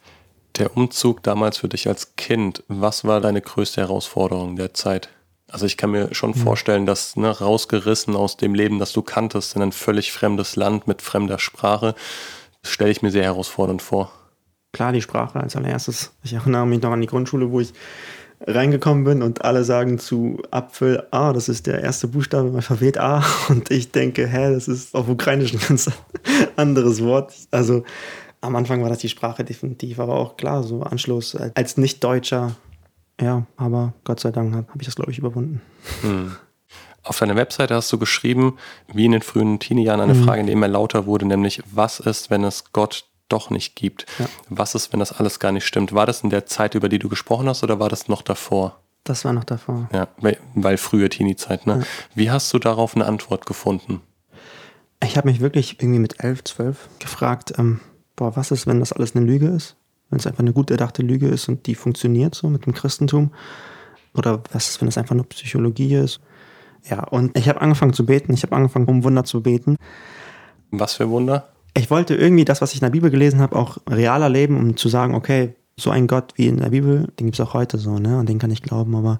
Der Umzug damals für dich als Kind, was war deine größte Herausforderung der Zeit? Also ich kann mir schon mhm. vorstellen, dass ne, rausgerissen aus dem Leben, das du kanntest, in ein völlig fremdes Land mit fremder Sprache, stelle ich mir sehr herausfordernd vor. Klar, die Sprache als allererstes. Ich erinnere mich noch an die Grundschule, wo ich reingekommen bin und alle sagen zu Apfel A, das ist der erste Buchstabe im Alphabet A und ich denke, hä, das ist auf Ukrainisch ein ganz anderes Wort. Also am Anfang war das die Sprache definitiv, aber auch klar, so Anschluss als Nicht-Deutscher ja, aber Gott sei Dank habe ich das, glaube ich, überwunden. Hm. Auf deiner Webseite hast du geschrieben, wie in den frühen Teenie-Jahren, eine mhm. Frage, die immer lauter wurde, nämlich, was ist, wenn es Gott doch nicht gibt? Ja. Was ist, wenn das alles gar nicht stimmt? War das in der Zeit, über die du gesprochen hast, oder war das noch davor? Das war noch davor. Ja, weil, weil frühe Teenie-Zeit, ne? Ja. Wie hast du darauf eine Antwort gefunden? Ich habe mich wirklich irgendwie mit elf, zwölf gefragt, ähm, boah, was ist, wenn das alles eine Lüge ist? Wenn es einfach eine gut erdachte Lüge ist und die funktioniert so mit dem Christentum. Oder was ist, wenn es einfach nur Psychologie ist? Ja, und ich habe angefangen zu beten. Ich habe angefangen, um Wunder zu beten. Was für Wunder? Ich wollte irgendwie das, was ich in der Bibel gelesen habe, auch realer leben, um zu sagen, okay, so ein Gott wie in der Bibel, den gibt es auch heute so, ne? An den kann ich glauben, aber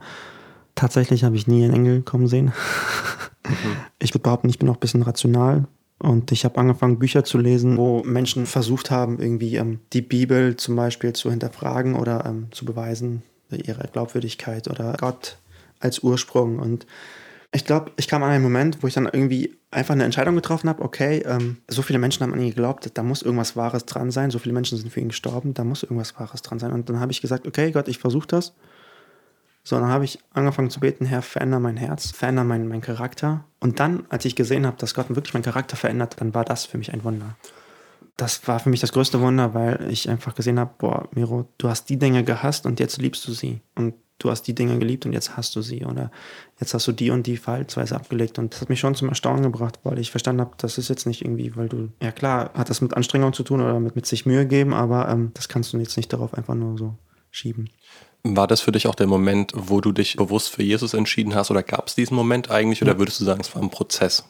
tatsächlich habe ich nie einen Engel kommen sehen. Mhm. Ich würde behaupten, ich bin auch ein bisschen rational. Und ich habe angefangen, Bücher zu lesen, wo Menschen versucht haben, irgendwie ähm, die Bibel zum Beispiel zu hinterfragen oder ähm, zu beweisen, ihre Glaubwürdigkeit oder Gott als Ursprung. Und ich glaube, ich kam an einen Moment, wo ich dann irgendwie einfach eine Entscheidung getroffen habe, okay, ähm, so viele Menschen haben an ihn geglaubt, da muss irgendwas Wahres dran sein, so viele Menschen sind für ihn gestorben, da muss irgendwas Wahres dran sein. Und dann habe ich gesagt, okay, Gott, ich versuche das. So, dann habe ich angefangen zu beten, Herr, veränder mein Herz, veränder meinen mein Charakter. Und dann, als ich gesehen habe, dass Gott wirklich meinen Charakter verändert, dann war das für mich ein Wunder. Das war für mich das größte Wunder, weil ich einfach gesehen habe, boah, Miro, du hast die Dinge gehasst und jetzt liebst du sie. Und du hast die Dinge geliebt und jetzt hast du sie. Oder jetzt hast du die und die Verhaltensweise abgelegt. Und das hat mich schon zum Erstaunen gebracht, weil ich verstanden habe, das ist jetzt nicht irgendwie, weil du, ja klar, hat das mit Anstrengung zu tun oder mit, mit sich Mühe geben, aber ähm, das kannst du jetzt nicht darauf einfach nur so schieben. War das für dich auch der Moment, wo du dich bewusst für Jesus entschieden hast oder gab es diesen Moment eigentlich oder würdest du sagen, es war ein Prozess?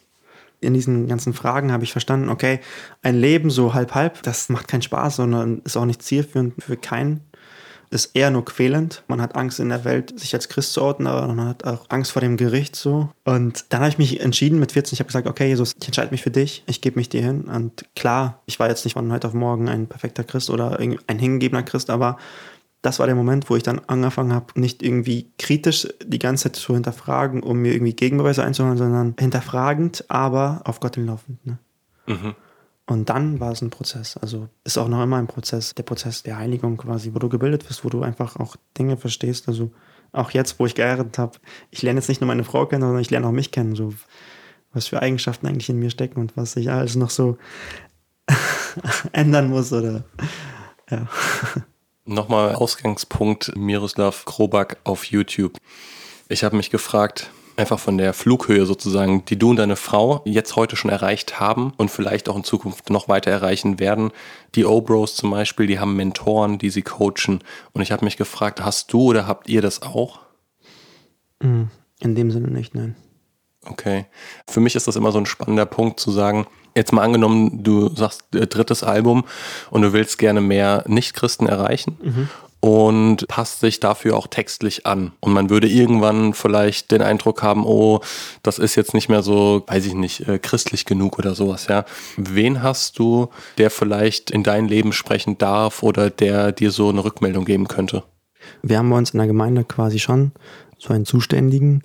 In diesen ganzen Fragen habe ich verstanden, okay, ein Leben so halb-halb, das macht keinen Spaß, sondern ist auch nicht zielführend für keinen. Ist eher nur quälend. Man hat Angst in der Welt, sich als Christ zu orten, aber man hat auch Angst vor dem Gericht so. Und dann habe ich mich entschieden mit 14, ich habe gesagt, okay, Jesus, ich entscheide mich für dich, ich gebe mich dir hin. Und klar, ich war jetzt nicht von heute auf morgen ein perfekter Christ oder ein hingegebener Christ, aber das war der Moment, wo ich dann angefangen habe, nicht irgendwie kritisch die ganze Zeit zu hinterfragen, um mir irgendwie Gegenbeweise einzuholen, sondern hinterfragend, aber auf Gott hinlaufend. Ne? Mhm. Und dann war es ein Prozess. Also ist auch noch immer ein Prozess, der Prozess der Heiligung quasi, wo du gebildet wirst, wo du einfach auch Dinge verstehst. Also auch jetzt, wo ich geheiratet habe, ich lerne jetzt nicht nur meine Frau kennen, sondern ich lerne auch mich kennen, so was für Eigenschaften eigentlich in mir stecken und was ich alles noch so ändern muss oder ja. Nochmal Ausgangspunkt Miroslav Krobak auf YouTube. Ich habe mich gefragt, einfach von der Flughöhe sozusagen, die du und deine Frau jetzt heute schon erreicht haben und vielleicht auch in Zukunft noch weiter erreichen werden. Die O-Bros zum Beispiel, die haben Mentoren, die sie coachen. Und ich habe mich gefragt, hast du oder habt ihr das auch? Hm, in dem Sinne nicht, nein. Okay. Für mich ist das immer so ein spannender Punkt zu sagen, Jetzt mal angenommen, du sagst äh, drittes Album und du willst gerne mehr Nichtchristen erreichen. Mhm. und passt sich dafür auch textlich an. Und man würde irgendwann vielleicht den Eindruck haben, oh, das ist jetzt nicht mehr so, weiß ich nicht, äh, christlich genug oder sowas, ja. Wen hast du, der vielleicht in dein Leben sprechen darf oder der dir so eine Rückmeldung geben könnte? Wir haben bei uns in der Gemeinde quasi schon so einen Zuständigen,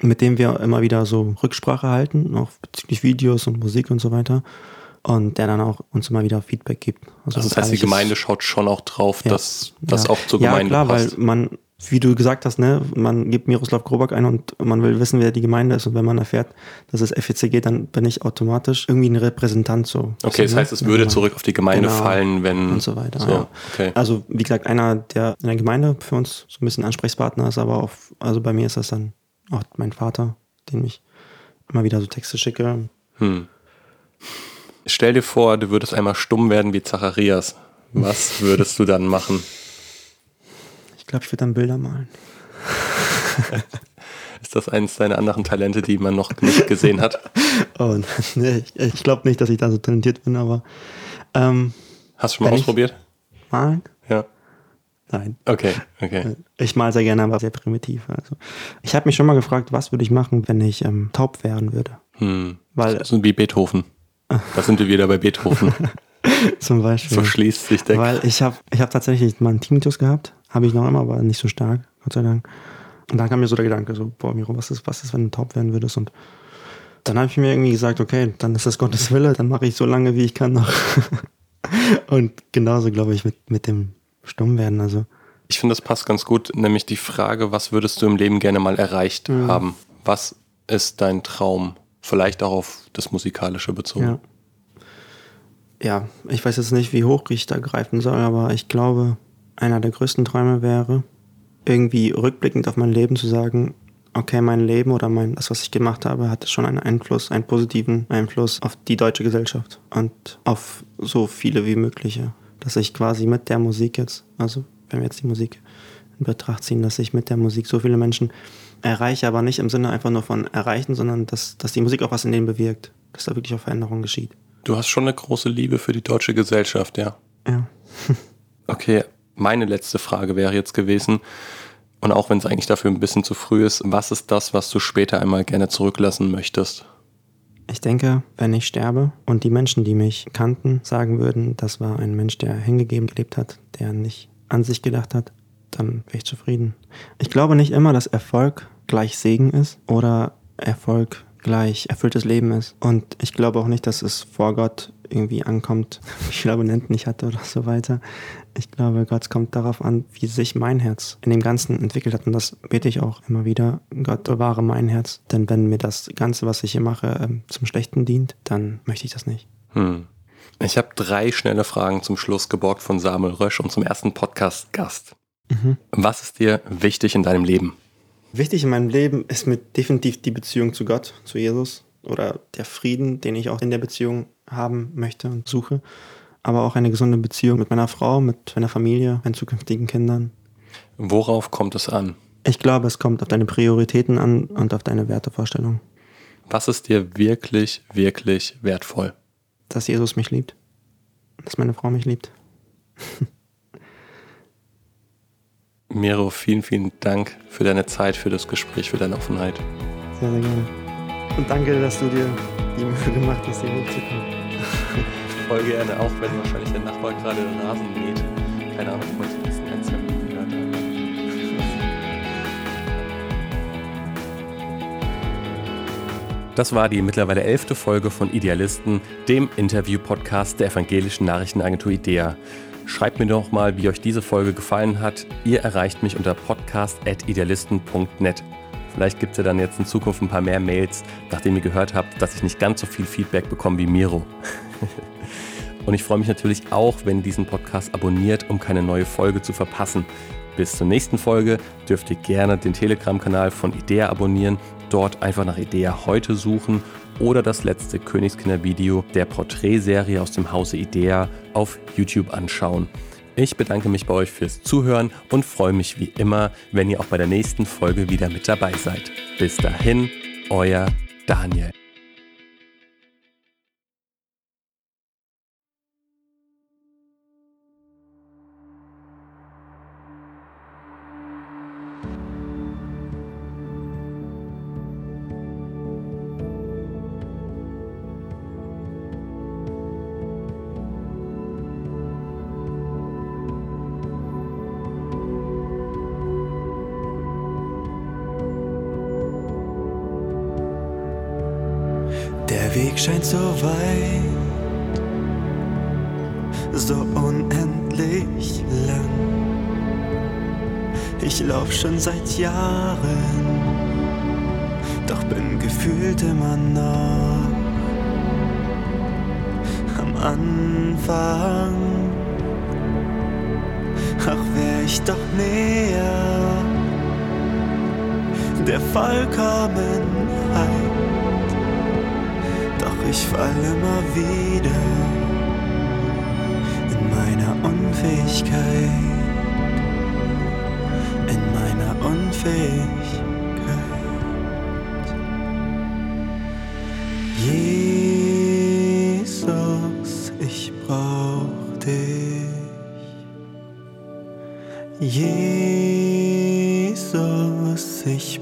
mit dem wir immer wieder so Rücksprache halten, auch bezüglich Videos und Musik und so weiter. Und der dann auch uns immer wieder Feedback gibt. Also, also das heißt, die Gemeinde schaut schon auch drauf, ja, dass das ja. auch zur Gemeinde ja, klar, passt. weil man, wie du gesagt hast, ne, man gibt Miroslav Grobak ein und man will wissen, wer die Gemeinde ist. Und wenn man erfährt, dass es FEC geht, dann bin ich automatisch irgendwie ein Repräsentant so. Okay, das heißt, es würde zurück auf die Gemeinde genau. fallen, wenn. Und so weiter. So, ja. okay. Also, wie gesagt, einer, der in der Gemeinde für uns so ein bisschen Ansprechpartner ist, aber auch, also bei mir ist das dann auch mein Vater, den ich immer wieder so Texte schicke. Hm. Stell dir vor, du würdest einmal stumm werden wie Zacharias. Was würdest du dann machen? Ich glaube, ich würde dann Bilder malen. Ist das eines deiner anderen Talente, die man noch nicht gesehen hat? oh, nee, ich, ich glaube nicht, dass ich da so talentiert bin, aber. Ähm, Hast du schon mal ausprobiert? Malen? Nein. Okay, okay. Ich mal sehr gerne, aber sehr primitiv. Also. Ich habe mich schon mal gefragt, was würde ich machen, wenn ich ähm, taub werden würde? Hm. Weil, so wie Beethoven. Da sind wir wieder bei Beethoven. Zum Beispiel. So schließt sich der Weil ich habe ich hab tatsächlich mal einen Tinnitus gehabt. Habe ich noch immer, aber nicht so stark, Gott sei Dank. Und dann kam mir so der Gedanke, so, boah, Miro, was ist, was ist, wenn du taub werden würdest? Und dann habe ich mir irgendwie gesagt, okay, dann ist das Gottes Wille, dann mache ich so lange, wie ich kann noch. Und genauso, glaube ich, mit, mit dem Stummwerden. Also. Ich finde, das passt ganz gut, nämlich die Frage, was würdest du im Leben gerne mal erreicht mhm. haben? Was ist dein Traum? Vielleicht auch auf das Musikalische bezogen. Ja. ja, ich weiß jetzt nicht, wie hoch ich da greifen soll, aber ich glaube, einer der größten Träume wäre, irgendwie rückblickend auf mein Leben zu sagen, okay, mein Leben oder mein, das, was ich gemacht habe, hatte schon einen Einfluss, einen positiven Einfluss auf die deutsche Gesellschaft und auf so viele wie mögliche. Dass ich quasi mit der Musik jetzt, also wenn wir jetzt die Musik in Betracht ziehen, dass ich mit der Musik so viele Menschen erreiche, aber nicht im Sinne einfach nur von erreichen, sondern dass, dass die Musik auch was in denen bewirkt, dass da wirklich auch Veränderung geschieht. Du hast schon eine große Liebe für die deutsche Gesellschaft, ja. Ja. okay, meine letzte Frage wäre jetzt gewesen, und auch wenn es eigentlich dafür ein bisschen zu früh ist, was ist das, was du später einmal gerne zurücklassen möchtest? Ich denke, wenn ich sterbe und die Menschen, die mich kannten, sagen würden, das war ein Mensch, der hingegeben gelebt hat, der nicht an sich gedacht hat, dann wäre ich zufrieden. Ich glaube nicht immer, dass Erfolg gleich Segen ist oder Erfolg gleich erfülltes Leben ist. Und ich glaube auch nicht, dass es vor Gott irgendwie ankommt, wie viele Abonnenten ich hatte oder so weiter. Ich glaube, Gott kommt darauf an, wie sich mein Herz in dem Ganzen entwickelt hat. Und das bete ich auch immer wieder. Gott bewahre mein Herz. Denn wenn mir das Ganze, was ich hier mache, ähm, zum Schlechten dient, dann möchte ich das nicht. Hm. Ich habe drei schnelle Fragen zum Schluss geborgt von Samuel Rösch und zum ersten Podcast-Gast. Mhm. Was ist dir wichtig in deinem Leben? Wichtig in meinem Leben ist mit definitiv die Beziehung zu Gott, zu Jesus oder der Frieden, den ich auch in der Beziehung haben möchte und suche. Aber auch eine gesunde Beziehung mit meiner Frau, mit meiner Familie, meinen zukünftigen Kindern. Worauf kommt es an? Ich glaube, es kommt auf deine Prioritäten an und auf deine Wertevorstellung. Was ist dir wirklich, wirklich wertvoll? Dass Jesus mich liebt. Dass meine Frau mich liebt. Miro, vielen, vielen Dank für deine Zeit, für das Gespräch, für deine Offenheit. Sehr, sehr gerne. Und danke, dass du dir die Mühe gemacht hast, hier hochzukommen. Voll gerne, auch wenn wahrscheinlich der Nachbar gerade den Rasen mäht. Keine Ahnung, ob man letzten ein, zwei Minuten gehört hat. Das war die mittlerweile elfte Folge von Idealisten, dem Interview-Podcast der evangelischen Nachrichtenagentur IDEA. Schreibt mir doch mal, wie euch diese Folge gefallen hat. Ihr erreicht mich unter podcast.idealisten.net. Vielleicht gibt es ja dann jetzt in Zukunft ein paar mehr Mails, nachdem ihr gehört habt, dass ich nicht ganz so viel Feedback bekomme wie Miro. Und ich freue mich natürlich auch, wenn ihr diesen Podcast abonniert, um keine neue Folge zu verpassen. Bis zur nächsten Folge dürft ihr gerne den Telegram-Kanal von IDEA abonnieren, dort einfach nach IDEA heute suchen oder das letzte Königskinder-Video der Porträtserie aus dem Hause IDEA auf YouTube anschauen. Ich bedanke mich bei euch fürs Zuhören und freue mich wie immer, wenn ihr auch bei der nächsten Folge wieder mit dabei seid. Bis dahin, euer Daniel. Scheint so weit, so unendlich lang. Ich lauf schon seit Jahren, doch bin gefühlt immer noch am Anfang. Ach, wär ich doch näher der Vollkommenheit. Ich fall immer wieder in meiner Unfähigkeit, in meiner Unfähigkeit. Jesus, ich brauch dich. Jesus, ich brauch dich.